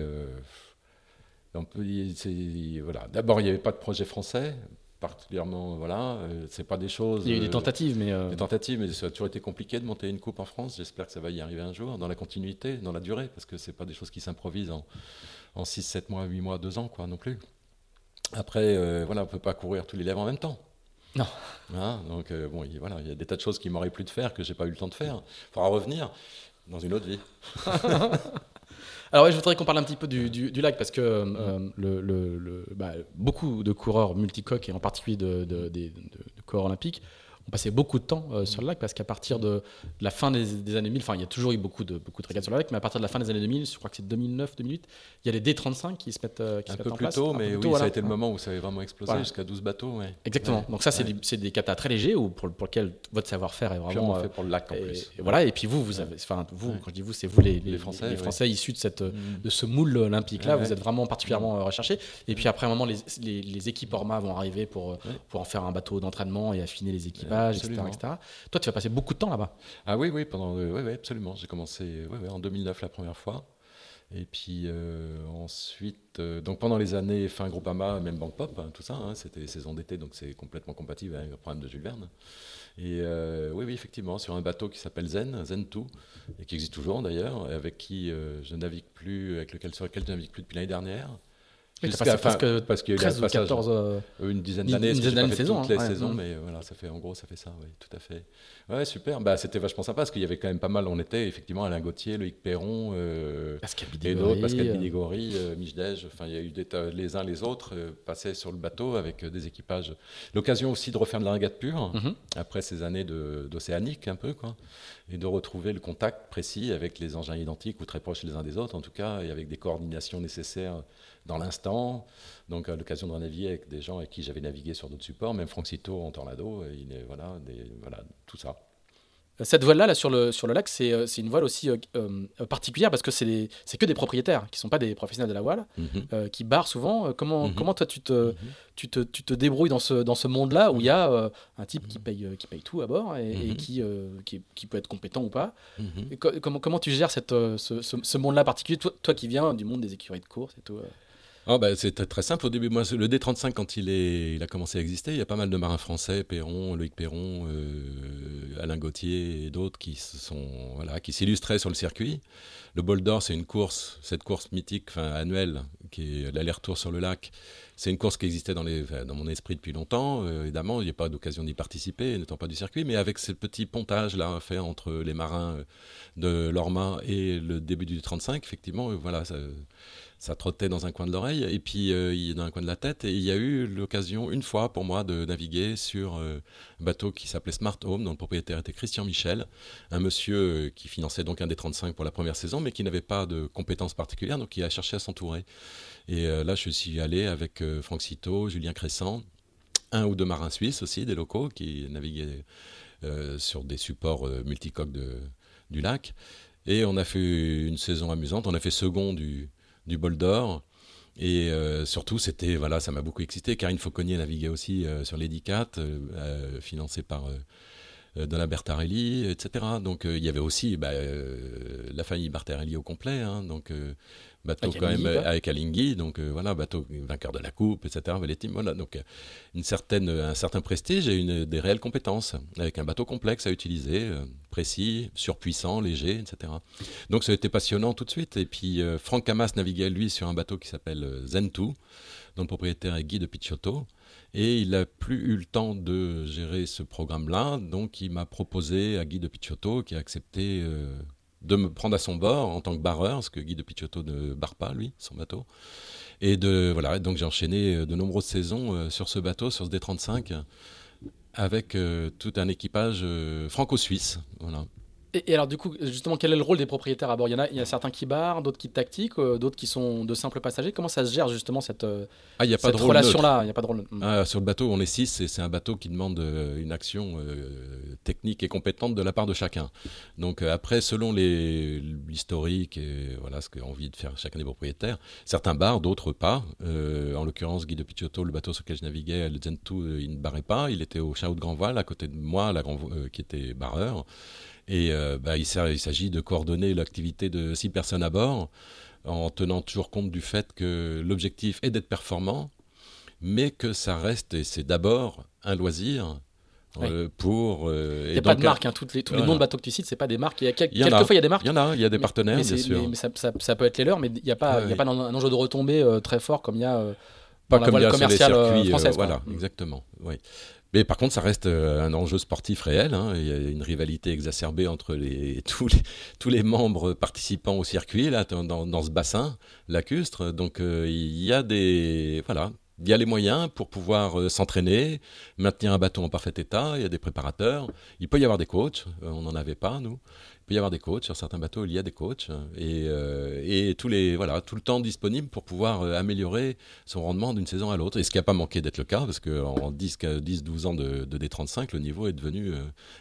voilà. D'abord, il n'y avait pas de projet français, particulièrement. Voilà, euh, c'est pas des choses. Il y a eu des tentatives, mais. Euh, des tentatives, mais ça a toujours été compliqué de monter une coupe en France. J'espère que ça va y arriver un jour, dans la continuité, dans la durée, parce que c'est pas des choses qui s'improvisent en, en 6, 7 mois, 8 mois, 2 ans, quoi, non plus. Après, euh, voilà, on peut pas courir tous les lèvres en même temps. Non. Hein, donc, bon, il, voilà, il y a des tas de choses qui m'auraient plu de faire, que j'ai pas eu le temps de faire. Il faudra revenir dans une autre vie. Alors je voudrais qu'on parle un petit peu du, du, lac parce que euh, le, le, bah, beaucoup de coureurs multicoques et en particulier de, de, de coureurs olympiques on passait beaucoup de temps euh, sur le lac parce qu'à partir de, la fin des, années 1000, enfin il y a toujours eu beaucoup de, beaucoup de régates sur le lac, mais à partir de la fin des années 2000, je crois que c'est 2009, 2008, il y a les D35 qui se mettent, euh, qui un se peu plus tôt, mais oui, ça a été le moment où ça avait vraiment explosé jusqu'à 12 bateaux. Exactement. Donc ça, c'est des, des katas très légers ou pour, pour lequel votre savoir-faire est vraiment fait pour le lac en et, plus. Et voilà. Et puis vous, vous avez, enfin vous, quand je dis vous, c'est vous les, les, Français, les Français issus de cette, mm. de ce moule olympique là. Vous êtes vraiment particulièrement mm. recherchés. Et puis après, un moment, les, les, équipes Orma vont arriver pour, pour en faire un bateau d'entraînement et affiner les équipages, etc., etc. Toi, tu vas passer beaucoup de temps là-bas. Ah oui, oui, pendant, oui, oui absolument. J'ai commencé en 2009 la première fois. Et puis euh, ensuite, euh, donc pendant les années fin Groupama, même Bank Pop, hein, tout ça, hein, c'était les saisons d'été, donc c'est complètement compatible avec le programme de Jules Verne. Et euh, oui, oui, effectivement, sur un bateau qui s'appelle Zen, Zen 2, et qui existe toujours d'ailleurs, avec qui je navigue plus, avec lequel sur lequel je navigue plus depuis l'année dernière. Jusqu'à parce que parce qu'il y a eu 14, euh, une dizaine d'années, une dizaine d'années saison, toutes les saisons, mais voilà, ça fait en gros, ça fait ça, oui, tout à fait. Ouais, super. Bah, c'était vachement sympa parce qu'il y avait quand même pas mal. On était effectivement Alain Gauthier, Loïc Perron, euh, Pascal d'autres, Pascal Bidégori, euh, Michdej. Enfin, il y a eu des, les uns les autres euh, passaient sur le bateau avec des équipages. L'occasion aussi de refaire de la régate pure mhm. après ces années d'océanique un peu, quoi, et de retrouver le contact précis avec les engins identiques ou très proches les uns des autres, en tout cas, et avec des coordinations nécessaires dans l'instant. Donc, à l'occasion de naviguer avec des gens avec qui j'avais navigué sur d'autres supports, même Franck en tornado, il est, voilà, des, voilà, tout ça. Cette voile-là, là, sur, le, sur le lac, c'est euh, une voile aussi euh, euh, particulière parce que c'est que des propriétaires qui ne sont pas des professionnels de la voile, mhm. qui barrent souvent. Comment, mhm. comment toi, tu te, mhm. tu te, tu te, débrouilles dans ce, dans ce monde-là où il y a un type qui paye, qui paye tout à bord et, qui, qui, qui, peut être compétent ou pas comment, comment tu gères cette, ce, ce, monde-là particulier, toi, toi, qui viens du monde des écuries de course et tout Oh bah, C'était très simple au début. Moi, le D35, quand il, a commencé à exister, il y a pas mal de marins français, Perron, Loïc Perron, euh, Alain Gauthier et d'autres qui s'illustraient sur le circuit. Le Bol d'Or, c'est une course, cette course mythique, annuelle, qui est l'aller-retour sur le lac. C'est une course qui existait dans, mon esprit depuis longtemps. Euh, évidemment, il n'y a pas d'occasion d'y participer, n'étant pas du circuit, mais avec ce petit pontage là à faire entre les marins euh, de Lorma et le début du 35, effectivement, voilà, ça trottait dans un coin de l'oreille et puis euh, dans un coin de la tête. Et il y a eu l'occasion une fois pour moi de naviguer sur euh, un bateau qui s'appelait Smart Home, dont le propriétaire était Christian Michel, un monsieur euh, qui finançait donc un des 35 pour la première saison, mais qui n'avait pas de compétences particulières, donc il a cherché à s'entourer. Et là, je suis allé avec Franck Citeau, Julien Cressant, un ou deux marins suisses aussi, des locaux, qui naviguaient sur des supports multicoques du lac. Et on a fait une saison amusante. On a fait second du, du bol d'or. Et euh, surtout, c'était voilà, ça m'a beaucoup excité. Karine Fauconnier naviguait aussi euh, sur l'Edi 4, euh, financé par Donna Bertarelli, etc. Donc il y avait aussi bah, la famille Bertarelli au complet. Hein, donc bateau quand même avec Alinghi, donc euh, voilà, bateau vainqueur de la coupe, etc. voilà, donc euh, une certaine, un certain prestige et une, des réelles compétences, avec un bateau complexe à utiliser, euh, précis, surpuissant, léger, etc. Donc ça a été passionnant tout de suite. Et puis Franck Camas naviguait lui sur un bateau qui s'appelle Zentu, dont le propriétaire est Guy de Picciotto. Et il n'a plus eu le temps de gérer ce programme-là, donc il m'a proposé à Guy de Picciotto, qui a accepté de me prendre à son bord en tant que barreur, parce que Guy de Picciotto ne barre pas, lui, son bateau. Et donc j'ai enchaîné euh, de nombreuses saisons euh, sur ce bateau, sur ce D35, avec euh, tout un équipage franco-suisse. Et, alors, du coup, justement, quel est le rôle des propriétaires à bord? Il y, en a, il y a certains qui barrent, d'autres qui tactiquent, euh, d'autres qui sont de simples passagers. Comment ça se gère, justement, cette, euh, ah, y a pas relation-là? Il n'y a pas de rôle. Ah, sur le bateau, on est six et c'est un bateau qui demande euh, une action technique et compétente de la part de chacun. Donc, après, selon l'historique et voilà, ce qu'a envie de faire chacun des propriétaires, certains barrent, d'autres pas. en l'occurrence, Guy de Picciotto, le bateau sur lequel je naviguais, le Zentu, il ne barrait pas. Il était au Chao de Grand Voile, à côté de moi, la grand, qui était barreur. Et euh, bah, il s'agit de coordonner l'activité de six personnes à bord en tenant toujours compte du fait que l'objectif est d'être performant, mais que ça reste, et c'est d'abord un loisir, euh, pour. Euh, il n'y a pas de marque, hein, toutes les, tous les noms de bateaux que tu cites, c'est pas des marques. Il y a quelquefois il y a des marques. Il y en a, il y a des partenaires, mais, bien sûr. Mais, ça, ça, ça, peut être les leurs, mais il n'y a pas, il y a pas un, enjeu de retombée très fort comme il y a. pas dans comme la voile commerciale française. Voilà, exactement. Oui. Mais par contre, ça reste euh, un enjeu sportif réel. Hein. Il y a une rivalité exacerbée entre tous, les, membres participants au circuit là, dans, dans ce bassin lacustre. Donc euh, il y a des voilà, il y a les moyens pour pouvoir euh, s'entraîner, maintenir un bateau en parfait état. Il y a des préparateurs. Il peut y avoir des coachs. on n'en avait pas nous peut y avoir des coachs. Sur certains bateaux, il y a des coachs. Et, euh, et tous les, voilà, tout le temps disponible pour pouvoir euh, améliorer son rendement d'une saison à l'autre. Et ce qui n'a pas manqué d'être le cas, parce qu'en 10-12 ans de, D35, le niveau est devenu euh,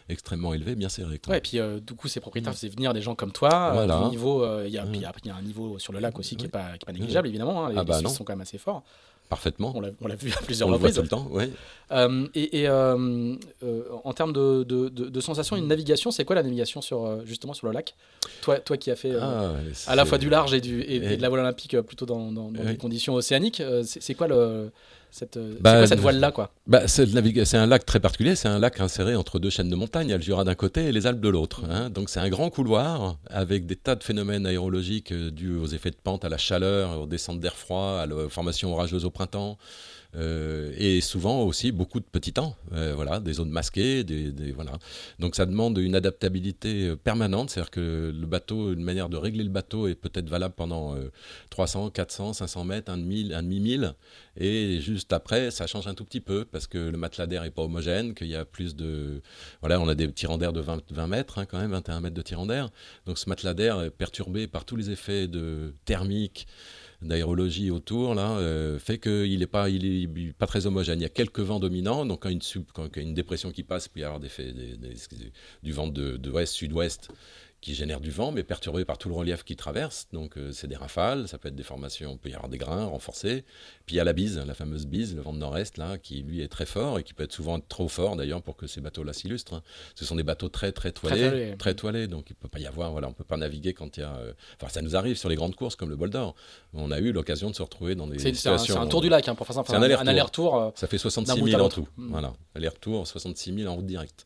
extrêmement élevé, bien serré. Ouais, et puis du coup, ces propriétaires faisaient venir des gens comme toi. Voilà. niveau, il y, a, y a un niveau sur le lac aussi qui n'est pas, pas, négligeable, évidemment. Hein. Les, ah bah sont quand même assez forts. Parfaitement. On l'a vu à plusieurs reprises. tout le temps, oui. Euh, et, euh, euh, en termes de, de, de, sensations, une navigation, c'est quoi la navigation sur, justement sur le lac? Toi, toi qui as fait ah, à la fois du large et, du, et, de la voile olympique plutôt dans, dans, des conditions océaniques, c'est quoi le, cette, euh, bah, cette voile-là quoi? bah, C'est un lac très particulier, c'est un lac inséré entre deux chaînes de montagnes, le Jura d'un côté et les Alpes de l'autre. Hein. Donc c'est un grand couloir avec des tas de phénomènes aérologiques euh, dus aux effets de pente, à la chaleur, aux descentes d'air froid, à la formation orageuse au printemps. Euh, et souvent aussi beaucoup de petits temps, euh, voilà, des zones masquées, des, voilà. Donc ça demande une adaptabilité euh, permanente, c'est-à-dire que le bateau, une manière de régler le bateau est peut-être valable pendant 300, 400, 500 mètres, un demi, un demi mille, et juste après ça change un tout petit peu parce que le matelas d'air est pas homogène, qu'il y a plus de, voilà, on a des tirants d'air de 20, 20 mètres hein, quand même, 21 mètres de tirant d'air, donc ce matelas d'air est perturbé par tous les effets de thermique d'aérologie autour là euh, fait qu'il n'est pas, il est pas très homogène. Il y a quelques vents dominants, donc quand, une, quand il y a une dépression qui passe, il peut y avoir des, des, du vent de, de ouest, sud-ouest qui génère du vent, mais perturbé par tout le relief qui traverse. Donc euh, c'est des rafales, ça peut être des formations, il peut y avoir des grains renforcés. Puis il y a la bise, la fameuse bise, le vent de nord-est, là, qui lui est très fort et qui peut être souvent trop fort d'ailleurs pour que ces bateaux-là s'illustrent. Hein. Ce sont des bateaux très très toilés, très, toilés, donc il peut pas y avoir, voilà, on peut pas naviguer quand il y a. Euh, enfin, ça nous arrive sur les grandes courses comme le Bol d'Or. On a eu l'occasion de se retrouver dans des situations. C'est un, tour du lac, hein, pour faire ça. un aller-retour. ça fait 66 000 en tout. Hmm. Voilà, aller-retour, 66 000 en route directe.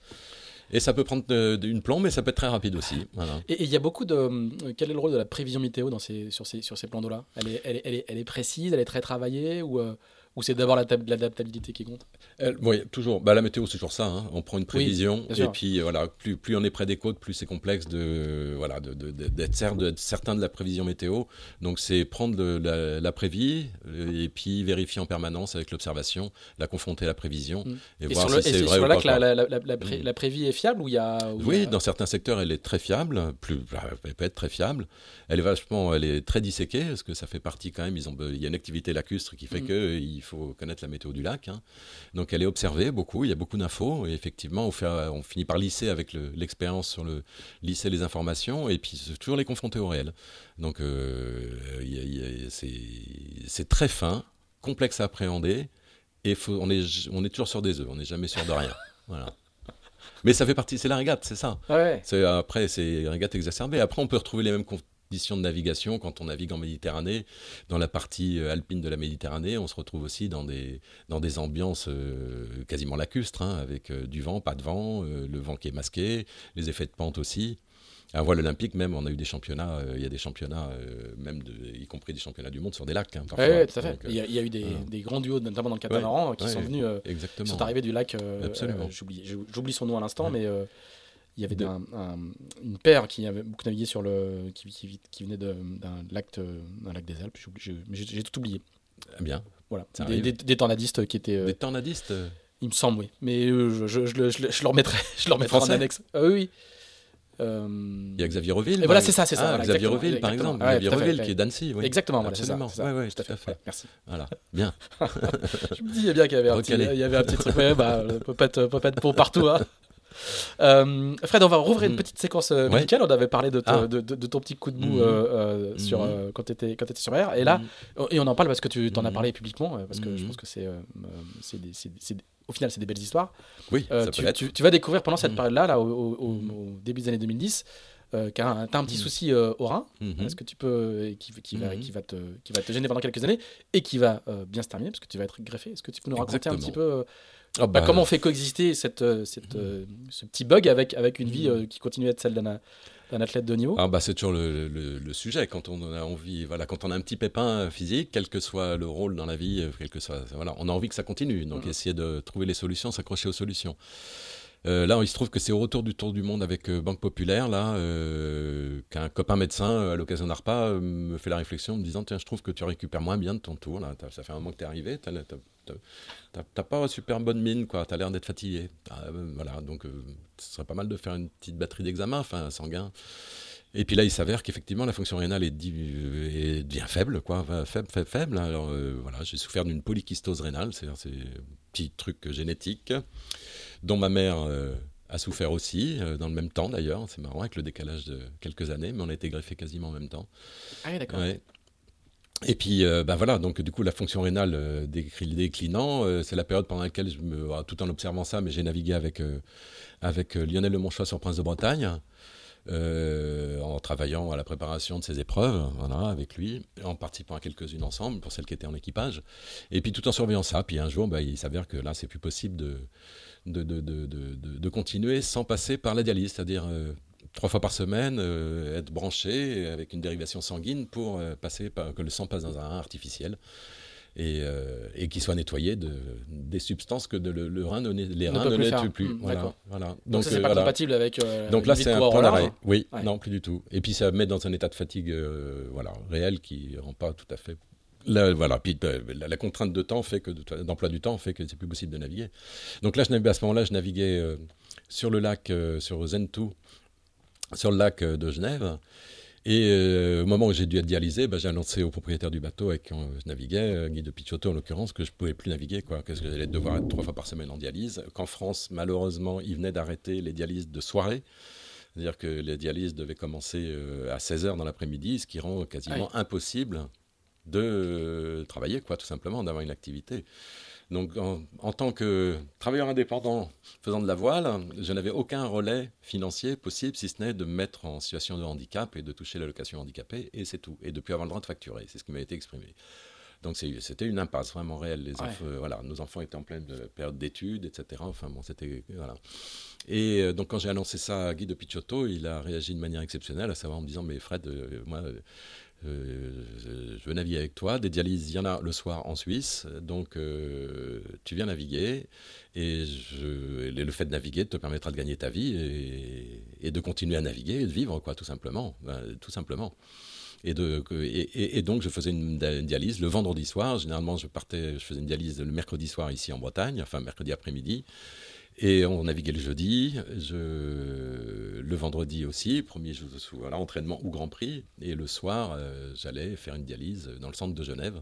Et ça peut prendre une plombe, mais ça peut être très rapide aussi. Et il y a beaucoup de. Quel est le rôle de la prévision météo dans ces, sur, ces, sur ces plans d'eau-là? Elle est, elle, est, elle, est, précise, elle est très travaillée ou, ou c'est d'abord l'adaptabilité qui compte? Oui, toujours. Bah, la météo, c'est toujours ça. Hein. On prend une prévision et puis voilà, plus, plus on est près des côtes, plus c'est complexe de voilà d'être certain de la prévision météo. Donc c'est prendre la, la, prévie et puis vérifier en permanence avec l'observation, la confronter à la prévision mm. et, voir si c'est vrai ou pas. Que la, la, mm. la, prévie est fiable ou il y a Oui, dans certains secteurs, elle est très fiable. Plus, elle peut être très fiable. Elle est vachement, elle est très disséquée parce que ça fait partie quand même. Ils ont, il y a une activité lacustre qui fait mm. que il faut connaître la météo du lac. Hein. Donc elle est observée beaucoup, il y a beaucoup d'infos, et effectivement, on, fait, on finit par lisser avec l'expérience sur le lisser les informations, et puis toujours les confronter au réel. Donc euh, c'est très fin, complexe à appréhender, et faut, on, est, on est toujours sur des œufs, on n'est jamais sûr de rien. voilà. Mais ça fait partie, c'est la régate, c'est ça. Ouais. Après, c'est régate exacerbée. Après, on peut retrouver les mêmes de navigation quand on navigue en Méditerranée. Dans la partie euh, alpine de la Méditerranée, on se retrouve aussi dans des, dans des ambiances euh, quasiment lacustres, hein, avec euh, du vent, pas de vent, le vent qui est masqué, les effets de pente aussi. À voile olympique, même, on a eu des championnats, il y a des championnats, même de, y compris des championnats du monde sur des lacs. Hein, tout à fait. il, y a, eu des, des, grands duos, notamment dans le catamaran, qui sont venus, sont arrivés du lac. J'oublie son nom à l'instant, mais il y avait une paire qui avait beaucoup navigué sur le. qui, qui, venait d'un lac, lac des Alpes. J'ai tout oublié. Eh bien. Voilà. Des, des, tornadistes qui étaient. Euh, des tornadistes euh Il me semble, oui. Mais euh, je, je, je, je, le remettrai, je le remettrai en annexe. Ah oui, Il y a Xavier Reville. Et voilà, c'est ça, c'est ça. Ah, Xavier Reville, par exemple. Xavier Reville, qui est d'Annecy. Oui. Exactement, voilà, c'est ça. Oui, oui, tout, à fait. merci. Voilà, bien. je me disais bien qu'il y avait un petit, il y avait un petit truc. Ouais, bah, peut pas être, peut pas être pour partout. Hein. Euh, Fred, on va rouvrir une mm. petite séquence euh, musicale. On avait parlé de, ah. de, ton petit coup de mou mm. euh, sur, mm. quand tu étais, étais, sur R. Et là, et on en parle parce que tu t'en as parlé publiquement, parce que je pense que c'est, au final, c'est des belles histoires. Oui, tu, tu, vas découvrir pendant cette période-là, là, au, début des années 2010, euh, as un, petit souci au rein, est-ce que tu peux, qui, qui, va, qui, va te, qui va te gêner pendant quelques années et qui va bien se terminer parce que tu vas être greffé. Est-ce que tu peux nous raconter un petit peu ah bah, bah, comment on fait coexister cette, euh, cette, euh, ce petit bug avec, avec une vie euh, qui continue à être celle d'un athlète de niveau? Ah bah C'est toujours le, le, sujet. Quand on a envie, voilà, quand on a un petit pépin physique, quel que soit le rôle dans la vie, quel que soit, voilà, on a envie que ça continue. Donc, essayer de trouver les solutions, s'accrocher aux solutions. Là, il se trouve que c'est au retour du Tour du Monde avec Banque Populaire, là, qu'un copain médecin, à l'occasion d'un repas, me fait la réflexion, me disant Tiens, je trouve que tu récupères moins bien de ton tour. Là. Ça fait un moment que tu es arrivé, t'as pas super bonne mine, quoi. L'air d'être fatigué. Ah, euh, voilà, donc euh, ce serait pas mal de faire une petite batterie d'examen, enfin sanguin. Et puis là, il s'avère qu'effectivement, la fonction rénale est, bien faible, quoi, faible, faible, faible. Alors voilà, j'ai souffert d'une polykystose rénale, c'est un petit truc génétique dont ma mère euh, a souffert aussi, dans le même temps d'ailleurs. C'est marrant avec le décalage de quelques années, mais on a été greffés quasiment en même temps. Ah oui, d'accord. Et puis, euh, bah voilà, donc du coup, la fonction rénale euh, déclinant, euh, c'est la période pendant laquelle, je me, tout en observant ça, mais j'ai navigué avec, avec Lionel Lemonchois sur Prince de Bretagne, en travaillant à la préparation de ses épreuves, voilà, avec lui, en participant à quelques-unes ensemble, pour celles qui étaient en équipage. Et puis, tout en surveillant ça, puis un jour, bah, il s'avère que là, c'est plus possible de, de, de, de, de, continuer sans passer par la dialyse, c'est-à-dire trois fois par semaine, euh, être branché avec une dérivation sanguine pour euh, passer par, que le sang passe dans un rein artificiel et, euh, et qu'il soit nettoyé de, des substances que le, rein les reins ne, nettoient plus. Mmh, voilà, voilà. Donc, Donc c'est pas compatible avec. Donc là, c'est un point d'arrêt. Oui, non, plus du tout. Et puis ça met dans un état de fatigue voilà, réel qui rend pas tout à fait voilà, puis la, contrainte de temps fait que d'emploi du temps fait que c'est plus possible de naviguer. Donc là, je à ce moment-là, je naviguais sur le lac, sur Zentou, sur le lac euh, de Genève. Et euh, au moment où j'ai dû être dialysé, bah, j'ai annoncé au propriétaire du bateau avec qui je naviguais, euh, Guy de Pichotto en l'occurrence, que je ne pouvais plus naviguer, quoi, que j'allais devoir être trois fois par semaine en dialyse. Qu'en France, malheureusement, il venait d'arrêter les dialyses de soirée. C'est-à-dire que les dialyses devaient commencer à 16h dans l'après-midi, ce qui rend quasiment impossible de travailler, quoi, tout simplement, d'avoir une activité. Donc, en, tant que travailleur indépendant faisant de la voile, je n'avais aucun relais financier possible, si ce n'est de me mettre en situation de handicap et de toucher l'allocation handicapée, et c'est tout. Et de plus avoir le droit de facturer. C'est ce qui m'a été exprimé. Donc c'était une impasse vraiment réelle. Les enfants, voilà, nos enfants étaient en pleine période d'études, etc. Enfin bon, c'était voilà. Et donc quand j'ai annoncé ça à Guy de Picciotto, il a réagi de manière exceptionnelle, à savoir en me disant mais Fred, moi euh, je veux naviguer avec toi. Des dialyses, il y en a le soir en Suisse. Donc, euh, tu viens naviguer. Et, le fait de naviguer te permettra de gagner ta vie et, de continuer à naviguer et de vivre, quoi, tout simplement. Ben, tout simplement. Et, donc, je faisais une, dialyse le vendredi soir. Généralement, je partais, je faisais une dialyse le mercredi soir ici en Bretagne, enfin mercredi après-midi. Et on naviguait le jeudi, le vendredi aussi, premier jour, voilà, entraînement ou Grand Prix. Et le soir, euh, j'allais faire une dialyse dans le centre de Genève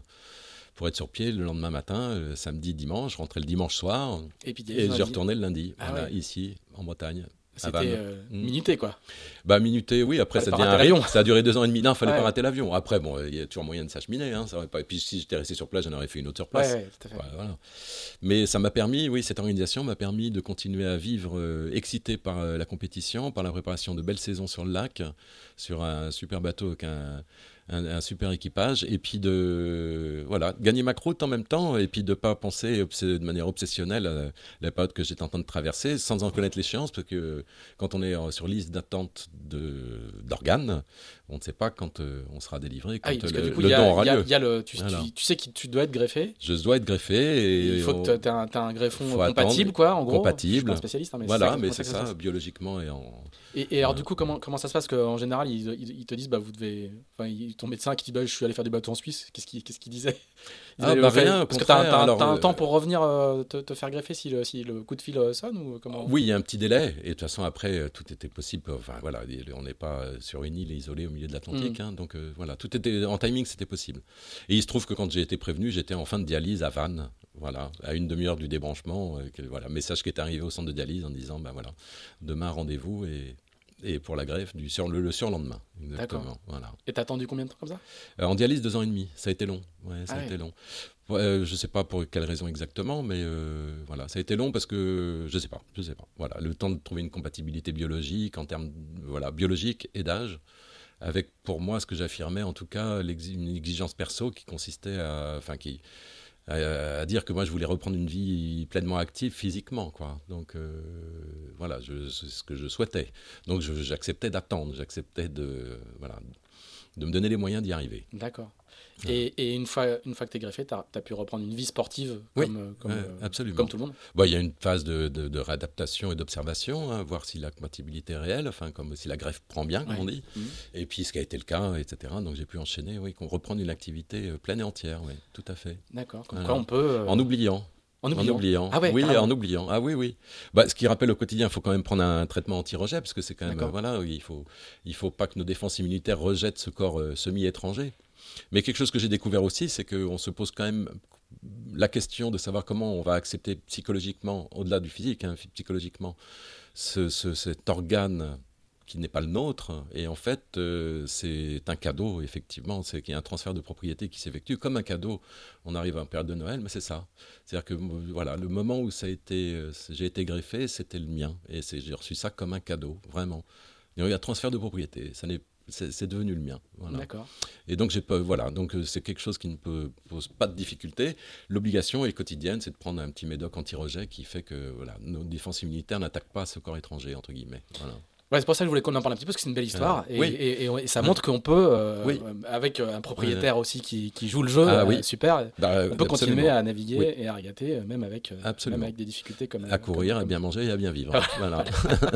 pour être sur pied le lendemain matin, le samedi, dimanche. Je rentrais le dimanche soir et, puis, et je retournais le lundi, ah ici en Bretagne. C'était euh, mm. minuté, quoi. Bah, minuté, oui. Après, ça devient un rayon. Ça a duré deux ans et demi. Non, il fallait pas rater l'avion. Après, bon, il y a toujours moyen de s'acheminer. Hein, ça pas... Et puis, si j'étais resté sur place, j'en aurais fait une autre sur place. voilà. Mais ça m'a permis, oui, cette organisation m'a permis de continuer à vivre euh, excité par euh, la compétition, par la préparation de belles saisons sur le lac, sur un super bateau qu'un un, super équipage, et puis de voilà, gagner ma croûte en même temps, et puis de ne pas penser de manière obsessionnelle à la période que j'étais en train de traverser, sans en connaître l'échéance, parce que quand on est sur liste d'attente d'organes, on ne sait pas quand euh, on sera délivré, quand le, don aura lieu. Y a le, tu, sais que tu dois être greffé Je dois être greffé. Et il faut que tu aies un, un, greffon compatible, quoi, en gros. Compatible. Je suis un spécialiste, hein, mais voilà, mais c'est ça, biologiquement et en. Et, alors, du coup, comment, comment ça se passe qu'en général, ils, ils, te disent, bah, vous devez. Enfin, ton médecin qui dit, bah, je suis allé faire du bateau en Suisse, qu'est-ce qu'il qu'est-ce qu'il disait? Ah, bah, rien, Parce que tu as, un temps pour revenir euh, te, faire greffer si le, si le coup de fil euh, sonne ou comment? Oui, il y a un petit délai. Et de toute façon, après, tout était possible. Enfin, voilà, on n'est pas sur une île isolée au milieu de l'Atlantique. Mm. Hein, donc, voilà, tout était en timing, c'était possible. Et il se trouve que quand j'ai été prévenu, j'étais en fin de dialyse à Vannes, voilà, à une demi-heure du débranchement. Euh, voilà, message qui est arrivé au centre de dialyse en disant, ben voilà, demain rendez-vous et, et pour la greffe du sur, le, surlendemain. Exactement. Voilà. Et t'as attendu combien de temps comme ça? Euh, En dialyse deux ans et demi. Ça a été long. Ouais, ça a ah été long. Euh, je sais pas pour quelle raison exactement, mais voilà, ça a été long parce que je sais pas, je sais pas. Voilà, le temps de trouver une compatibilité biologique en termes voilà biologique et d'âge avec pour moi ce que j'affirmais en tout cas une exigence perso qui consistait à, enfin qui à, dire que moi je voulais reprendre une vie pleinement active physiquement quoi. Donc euh, voilà, c'est ce que je souhaitais. Donc j'acceptais d'attendre, j'acceptais de voilà de me donner les moyens d'y arriver. D'accord. Et, une, fois, une fois que tu es greffé, tu as, pu reprendre une vie sportive comme, euh, comme, euh, absolument. comme tout le monde bah, Il y a une phase de, de, réadaptation et d'observation, hein, voir si la compatibilité est réelle, enfin, comme si la greffe prend bien, comme on dit. Mhm. Et puis ce qui a été le cas, etc. Donc j'ai pu enchaîner, oui, qu'on reprenne une activité euh, pleine et entière, oui, tout à fait. D'accord. Comme quoi on peut. En oubliant. En oubliant. Ah oui, en oubliant. Ah oui, oui. Bah, ce qui rappelle au quotidien, il faut quand même prendre un traitement anti-rejet, parce que c'est quand même, voilà, il faut, il faut pas que nos défenses immunitaires rejettent ce corps semi-étranger. Mais quelque chose que j'ai découvert aussi, c'est qu'on se pose quand même la question de savoir comment on va accepter psychologiquement, au-delà du physique, hein, psychologiquement, cet organe qui n'est pas le nôtre. Et en fait, euh, c'est un cadeau, effectivement. C'est qu'il y a un transfert de propriété qui s'effectue comme un cadeau. On arrive à un période de Noël, mais c'est ça. C'est-à-dire que voilà, le moment où ça a été, euh, j'ai été greffé, c'était le mien. Et j'ai reçu ça comme un cadeau, vraiment. Il y a un transfert de propriété. Ça n'est c'est devenu le mien. D'accord. Et donc, pas, voilà, donc euh, c'est quelque chose qui ne peut, pose pas de difficulté. L'obligation est quotidienne, c'est de prendre un petit médoc anti-rejet qui fait que voilà, nos défenses immunitaires n'attaquent pas ce corps étranger, entre guillemets. Voilà c'est pour ça que je voulais qu'on en parle un petit peu, parce que c'est une belle histoire. et, et, ça montre qu'on peut, euh, avec euh, un propriétaire aussi qui, qui, joue le jeu, ah euh, super, bah, on peut continuer à naviguer et à regatter, même avec, même avec des difficultés comme. À courir, à bien manger et à bien vivre. voilà.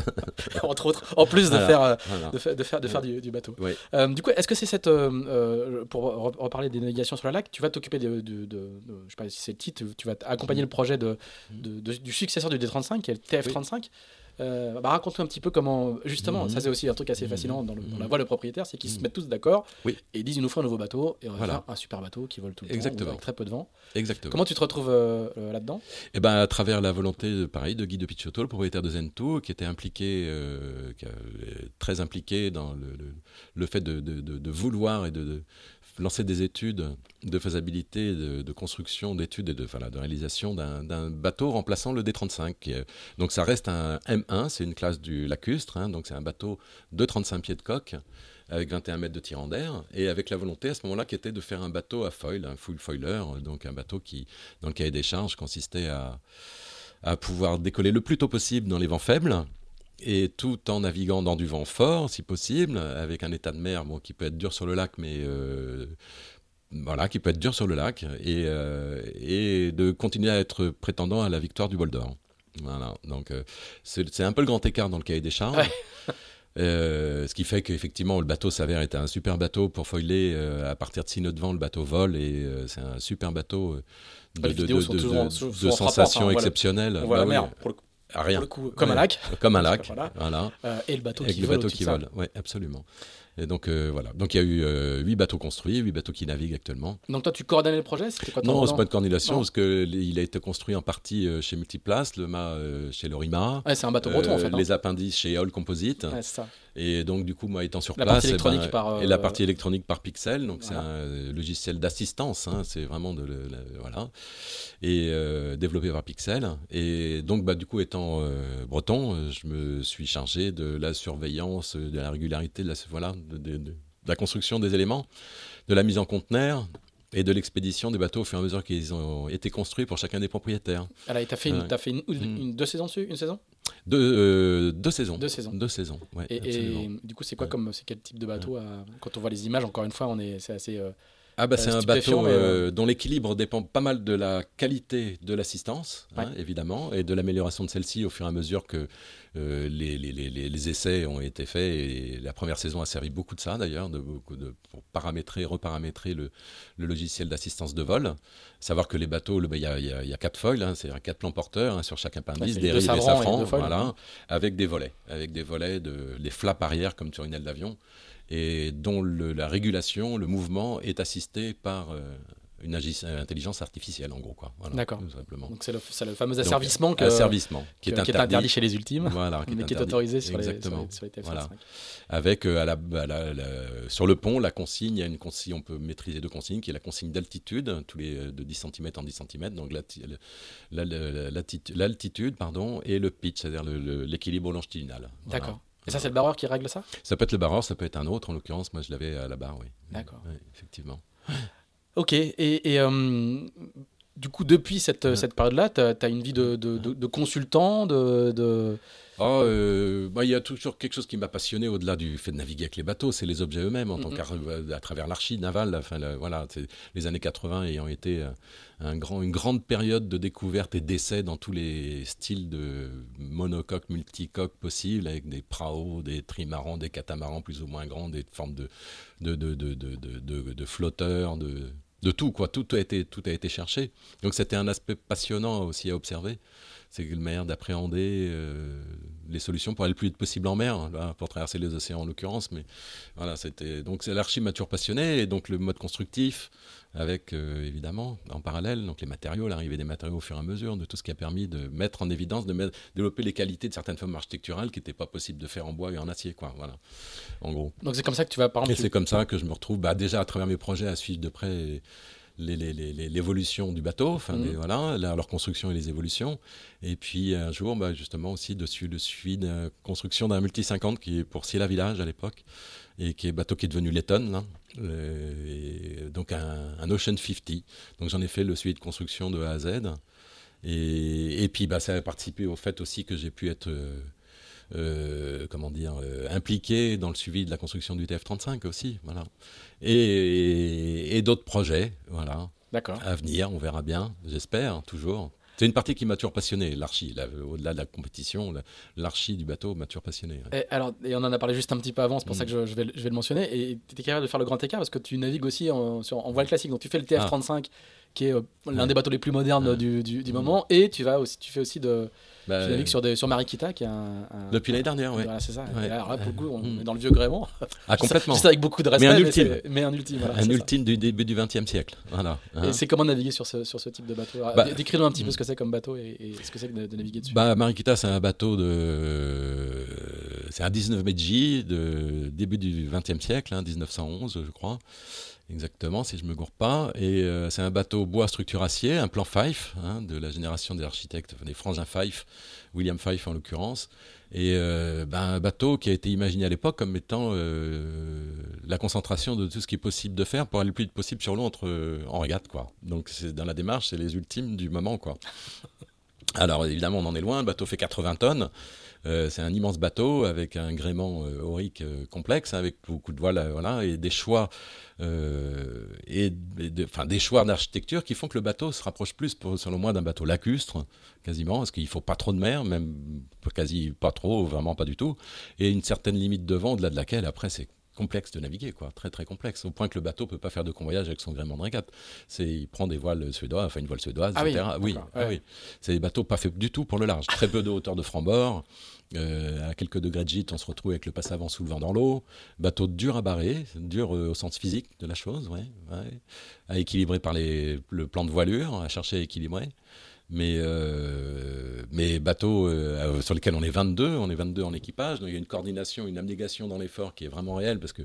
Entre autres, en plus de, faire, de, faire, de faire, de faire du, bateau. du coup, est-ce que c'est cette. pour reparler des navigations sur la lac, tu vas t'occuper de, de, Je sais pas si c'est le titre, tu vas accompagner le projet de, du successeur du D35, qui est le TF35. Euh, bah, raconte-nous un petit peu comment, justement, mhm. ça c'est aussi un truc assez mhm. fascinant dans, la voie de propriétaire, c'est qu'ils se mhm. mettent tous d'accord et ils disent il nous faut un nouveau bateau et on va faire un super bateau qui vole tout le Exactement. temps avec très peu de vent. Exactement. Comment tu te retrouves euh, euh, là-dedans? Eh ben à travers la volonté, pareil, de Guy de Picciotto, le propriétaire de Zentou, qui était impliqué, très impliqué dans le, le, fait de, de, de, vouloir et de lancé des études de faisabilité, de, construction, d'études et de, voilà, de réalisation d'un bateau remplaçant le D35. donc ça reste un M1, c'est une classe du lacustre, hein, donc c'est un bateau de 35 pieds de coque avec 21 mètres de tirant d'air, et avec la volonté à ce moment-là qui était de faire un bateau à foil, un full foiler, donc un bateau qui, dans le cahier des charges, consistait à, à pouvoir décoller le plus tôt possible dans les vents faibles, et tout en naviguant dans du vent fort, si possible, avec un état de mer qui peut être dur sur le lac, mais euh, voilà, qui peut être dur sur le lac, et, euh, et, de continuer à être prétendant à la victoire du bol d'or. Voilà, donc euh, c'est un peu le grand écart dans le cahier des charges. ce qui fait qu'effectivement, le bateau s'avère être un super bateau pour foiler. à partir de 6 nœuds de vent, le bateau vole et c'est un super bateau de, de, de, sensations exceptionnelles. On voit la bah mer, pour le rien. comme un lac. Comme un lac, voilà. Euh, et le bateau qui le vole. bateau qui vole, oui, absolument. Et donc euh, voilà. Donc il y a eu euh, huit bateaux construits, huit bateaux qui naviguent actuellement. Donc toi tu coordonnais le projet? Quoi, Non, c'est pas de coordination parce que il a été construit en partie chez Multiplace, le mât chez Lorima. Ouais, c'est un bateau breton en fait. Les appendices chez All Composite. Ouais, c'est ça. Et donc, du coup, moi étant sur la place. Partie électronique et, ben, par, et la partie électronique par pixel. Donc, c'est un logiciel d'assistance. Hein, c'est vraiment de. Le, voilà. Et développé par Pixel. Et donc, bah, du coup, étant breton, je me suis chargé de la surveillance, de la régularité, de la, voilà, de, de la construction des éléments, de la mise en conteneur et de l'expédition des bateaux au fur et à mesure qu'ils ont été construits pour chacun des propriétaires. Alors, tu as fait, une, as fait une, une, deux saisons dessus Une saison? Euh, deux, saisons. Deux saisons. Deux saisons, ouais, et, du coup, c'est quoi comme c'est quel type de bateau Quand on voit les images, encore une fois, on est c'est assez euh, ah bah c'est un bateau euh, dont l'équilibre dépend pas mal de la qualité de l'assistance, hein, évidemment, et de l'amélioration de celle-ci au fur et à mesure que euh, les, les, les, les, essais ont été faits. Et la première saison a servi beaucoup de ça d'ailleurs, de, de, pour paramétrer, reparamétrer le, le logiciel d'assistance de vol. Savoir que les bateaux, bah, il y, a, y, y, a, quatre foils, hein, c'est quatre plans porteurs hein, sur chaque appendice, des rives et safran, voilà, avec des volets, avec des volets, de, les flaps arrière comme sur une aile d'avion et dont la régulation, le mouvement est assisté par euh, une intelligence artificielle, en gros. Quoi. D'accord. Donc c'est le, le, fameux asservissement, que, asservissement qui, est, interdit. chez les ultimes, voilà, qui mais est qui est autorisé sur Exactement. les, sur les, TF5. Voilà. Avec euh, à la, sur le pont, la consigne, il y a une consigne, on peut maîtriser deux consignes, qui est la consigne d'altitude, tous les de 10 cm en 10 cm, donc l'altitude, pardon, et le pitch, c'est-à-dire l'équilibre longitudinal. D'accord. Et ça, c'est le barreur qui règle ça? Ça peut être le barreur, ça peut être un autre. En l'occurrence, moi, je l'avais à la barre, oui. D'accord. effectivement. Ok. Et, et euh, du coup, depuis cette, cette période-là, tu as, une vie de, de, de, consultant, de... Oh, euh, bah, il y a toujours quelque chose qui m'a passionné au-delà du fait de naviguer avec les bateaux, c'est les objets eux-mêmes, en tant qu'à travers l'archi navale. Enfin, voilà, les années 80 ayant été euh, un grand, une grande période de découverte et d'essai dans tous les styles de monocoques, multicoques possibles, avec des praos, des trimarans, des catamarans plus ou moins grands, des formes de, de, de, de, de, de flotteurs, de, de tout, quoi. Tout a été, tout a été cherché. Donc c'était un aspect passionnant aussi à observer c'est une manière d'appréhender euh, les solutions pour aller le plus vite possible en mer, hein, pour traverser les océans en l'occurrence. Mais voilà, c'était donc c'est l'archi m'a toujours passionné et donc le mode constructif avec euh, évidemment en parallèle donc les matériaux, l'arrivée des matériaux au fur et à mesure, de tout ce qui a permis de mettre en évidence, de développer les qualités de certaines formes architecturales qui n'étaient pas possibles de faire en bois et en acier, quoi. Voilà, en gros. Donc c'est comme ça que tu vas par Et c'est comme ça que je me retrouve bah, déjà à travers mes projets à suivre de près l'évolution du bateau, enfin, mhm. voilà, leur construction et les évolutions. Et puis un jour, bah, justement aussi dessus le suivi de la construction d'un multi 50 qui est pour Silla Village à l'époque et qui est bateau qui est devenu Letton, euh, donc un, Ocean 50. Donc j'en ai fait le suivi de construction de A à Z. Et, et puis bah, ça a participé au fait aussi que j'ai pu être euh, euh, comment dire, euh, impliqué dans le suivi de la construction du TF35 aussi, voilà. Et, d'autres projets, voilà. D'accord. À venir, on verra bien, j'espère, toujours. C'est une partie qui m'a toujours passionné, l'archi. Au-delà de la compétition, l'archi du bateau m'a toujours passionné. Et, alors, et on en a parlé juste un petit peu avant, c'est pour ça mm. que je, vais, je, vais, le mentionner. Et tu étais capable de faire le grand écart parce que tu navigues aussi en, sur, en voile classique. Donc tu fais le TF35, qui est euh, l'un des bateaux les plus modernes du, du, du, mm. moment. Et tu, vas aussi, tu fais aussi de, bah, tu navigues sur, des, sur Marikita, qui est un. Depuis l'année dernière, oui. Voilà, c'est ça. alors là, pour le coup, on mm. est dans le vieux gréement. Ah, complètement. C'est avec beaucoup de respect. Mais un ultime. Mais, un ultime. Voilà, un ultime du début du XXe siècle. Voilà. Et hein. c'est comment naviguer sur ce, sur ce type de bateau? Bah, Décris-nous un petit peu mm. ce que c'est comme bateau et, ce que c'est de, naviguer dessus. Bah, Marikita, c'est un bateau de. c'est un 19 Meiji de début du XXe siècle, 1911 hein, je crois, exactement si je me gourre pas. Et c'est un bateau bois structure acier, un plan Fife hein, de la génération des architectes, des frangins Fife, William Fife en l'occurrence. Et ben, un bateau qui a été imaginé à l'époque comme étant la concentration de tout ce qui est possible de faire pour aller le plus vite possible sur l'eau entre en régate quoi. Donc c'est dans la démarche, c'est les ultimes du moment quoi. Alors évidemment, on en est loin. Le bateau fait 80 tonnes. Euh, c'est un immense bateau avec un gréement euh, aurique euh, complexe, avec beaucoup de voiles, voilà, et des choix, et, des choix d'architecture qui font que le bateau se rapproche plus, selon moi, d'un bateau lacustre, quasiment, parce qu'il ne faut pas trop de mer, même quasi pas trop, vraiment pas du tout, et une certaine limite de vent, au-delà de laquelle, après, c'est complexe de naviguer, quoi, très très complexe, au point que le bateau peut pas faire de convoyage avec son gréement de régate. C'est, il prend des voiles suédoises, enfin une voile suédoise, ah etc. Oui, ah oui, c'est des bateaux pas faits du tout pour le large. Très peu de hauteur de franc-bord. Euh, à quelques degrés de gîte, on se retrouve avec le passe avant sous le vent dans l'eau. Bateau dur à barrer, dur euh, au sens physique de la chose, à équilibrer par les, le plan de voilure, à chercher à équilibrer mais, euh, bateaux euh, sur lesquels on est 22, on est 22 en équipage, donc il y a une coordination, une abnégation dans l'effort qui est vraiment réelle, parce que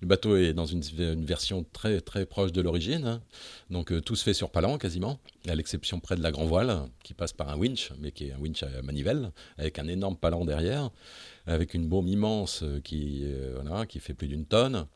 le bateau est dans une, version très, très proche de l'origine, hein. donc euh, tout se fait sur palan quasiment, à l'exception près de la grand voile, qui passe par un winch, mais qui est un winch à manivelle, avec un énorme palan derrière, avec une baume immense qui, voilà, qui fait plus d'une tonne,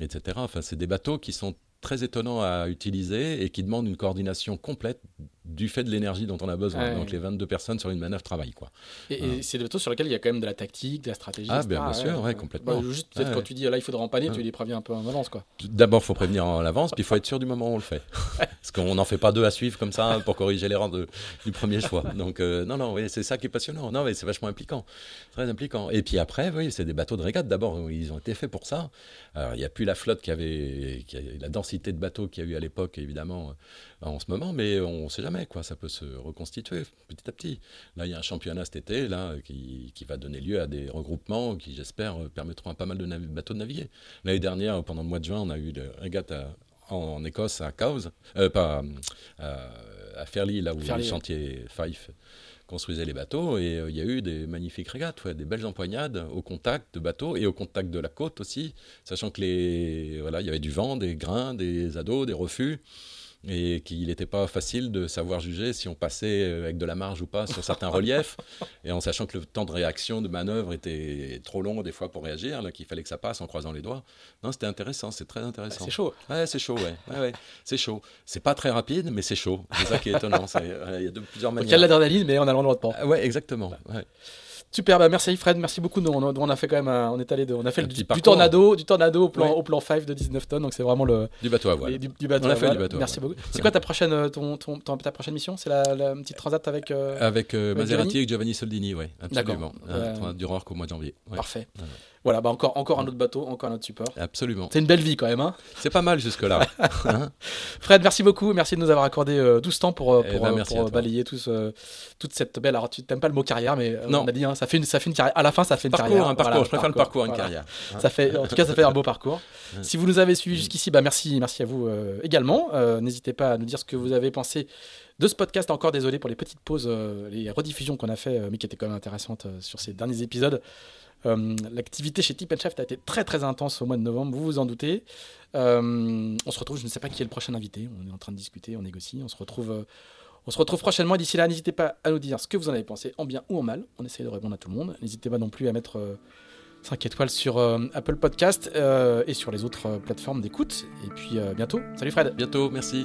etc. Enfin, c'est des bateaux qui sont très étonnants à utiliser et qui demandent une coordination complète du fait de l'énergie dont on a besoin. Donc les 22 personnes sur une manœuvre travaillent. Quoi. Et, c'est des bateaux sur lesquels il y a quand même de la tactique, de la stratégie. Ah, bien, sûr, ouais, complètement. Bah, juste peut-être quand tu dis là il faudra empanner, tu les préviens un peu en avance. quoi. D'abord, il faut prévenir en avance, puis il faut être sûr du moment où on le fait. Parce qu'on n'en fait pas deux à suivre comme ça pour corriger l'erreur du premier choix. Donc euh, non, non, oui, c'est ça qui est passionnant. Non, mais c'est vachement impliquant. Très impliquant. Et puis après, oui, c'est des bateaux de régate. D'abord, ils ont été faits pour ça. Alors, il n'y a plus la flotte qui avait, qui la densité de bateaux qu'il y a eu à l'époque, évidemment en ce moment, mais on ne sait jamais, quoi. Ça peut se reconstituer petit à petit. Là, il y a un championnat cet été là, qui, qui va donner lieu à des regroupements qui, j'espère, permettront à pas mal de bateaux de naviguer. L'année dernière, pendant le mois de juin, on a eu des régates en, Écosse, à Cowes, euh, pas à Fairley, là où le chantier Fife construisait les bateaux et euh, il y a eu des magnifiques régates, des belles empoignades au contact de bateaux et au contact de la côte aussi, sachant que les voilà, il y avait du vent, des grains, des ados, des refus et qu'il n'était pas facile de savoir juger si on passait euh, avec de la marge ou pas sur certains reliefs, et en sachant que le temps de réaction, de manœuvre était trop long des fois pour réagir, qu'il fallait que ça passe en croisant les doigts. Non, c'était intéressant, c'est très intéressant. c'est chaud. Ouais, c'est chaud, ouais. ouais, c'est chaud. C'est pas très rapide, mais c'est chaud. C'est ça qui est étonnant. Il y a de plusieurs manières. Il y a de l'adrénaline, mais on a l'endroit de pas. Ouais, exactement. Ouais. Super, bah merci Fred, merci beaucoup. on, on, a fait quand même, on est allé de, on a fait du, tornado, du tornado au plan, au plan 5 de 19 tonnes, donc c'est vraiment le du bateau à voile. Du, bateau on a fait Du bateau merci beaucoup. C'est quoi ta prochaine, euh, ton, ton, ta prochaine mission? C'est la, petite transat avec euh, avec euh, Maserati et Giovanni Soldini, ouais, absolument. D'accord. durera qu'au mois de janvier. Parfait. Voilà, bah encore, encore un autre bateau, encore un autre support. Absolument. C'est une belle vie quand même. Hein c'est pas mal jusque-là. Hein Fred, merci beaucoup. Merci de nous avoir accordé euh, 12 temps pour, euh, eh pour, ben, euh, pour balayer tout ce, toute cette belle. Alors, tu n'aimes pas le mot carrière, mais euh, on a dit, hein, ça, fait une, ça fait une carrière. À la fin, ça fait une carrière. Un parcours, je préfère le parcours à une carrière. Ça fait, en tout cas, ça fait un beau parcours. si vous nous avez suivis jusqu'ici, bah, merci, merci à vous également. N'hésitez pas à nous dire ce que vous avez pensé de ce podcast. Encore désolé pour les petites pauses, les rediffusions qu'on a fait, mais qui étaient quand même intéressantes sur ces derniers épisodes. Euh, l'activité chez Tip Chef a été très très intense au mois de novembre, vous vous en doutez. Euh, on se retrouve, je ne sais pas qui est le prochain invité, on est en train de discuter, on négocie, on se retrouve, euh, on se retrouve prochainement. D'ici là, n'hésitez pas à nous dire ce que vous en avez pensé, en bien ou en mal. On essaie de répondre à tout le monde. N'hésitez pas non plus à mettre 5 étoiles sur Apple Podcast et sur les autres plateformes d'écoute. Et puis bientôt. Salut Fred. Bientôt, merci.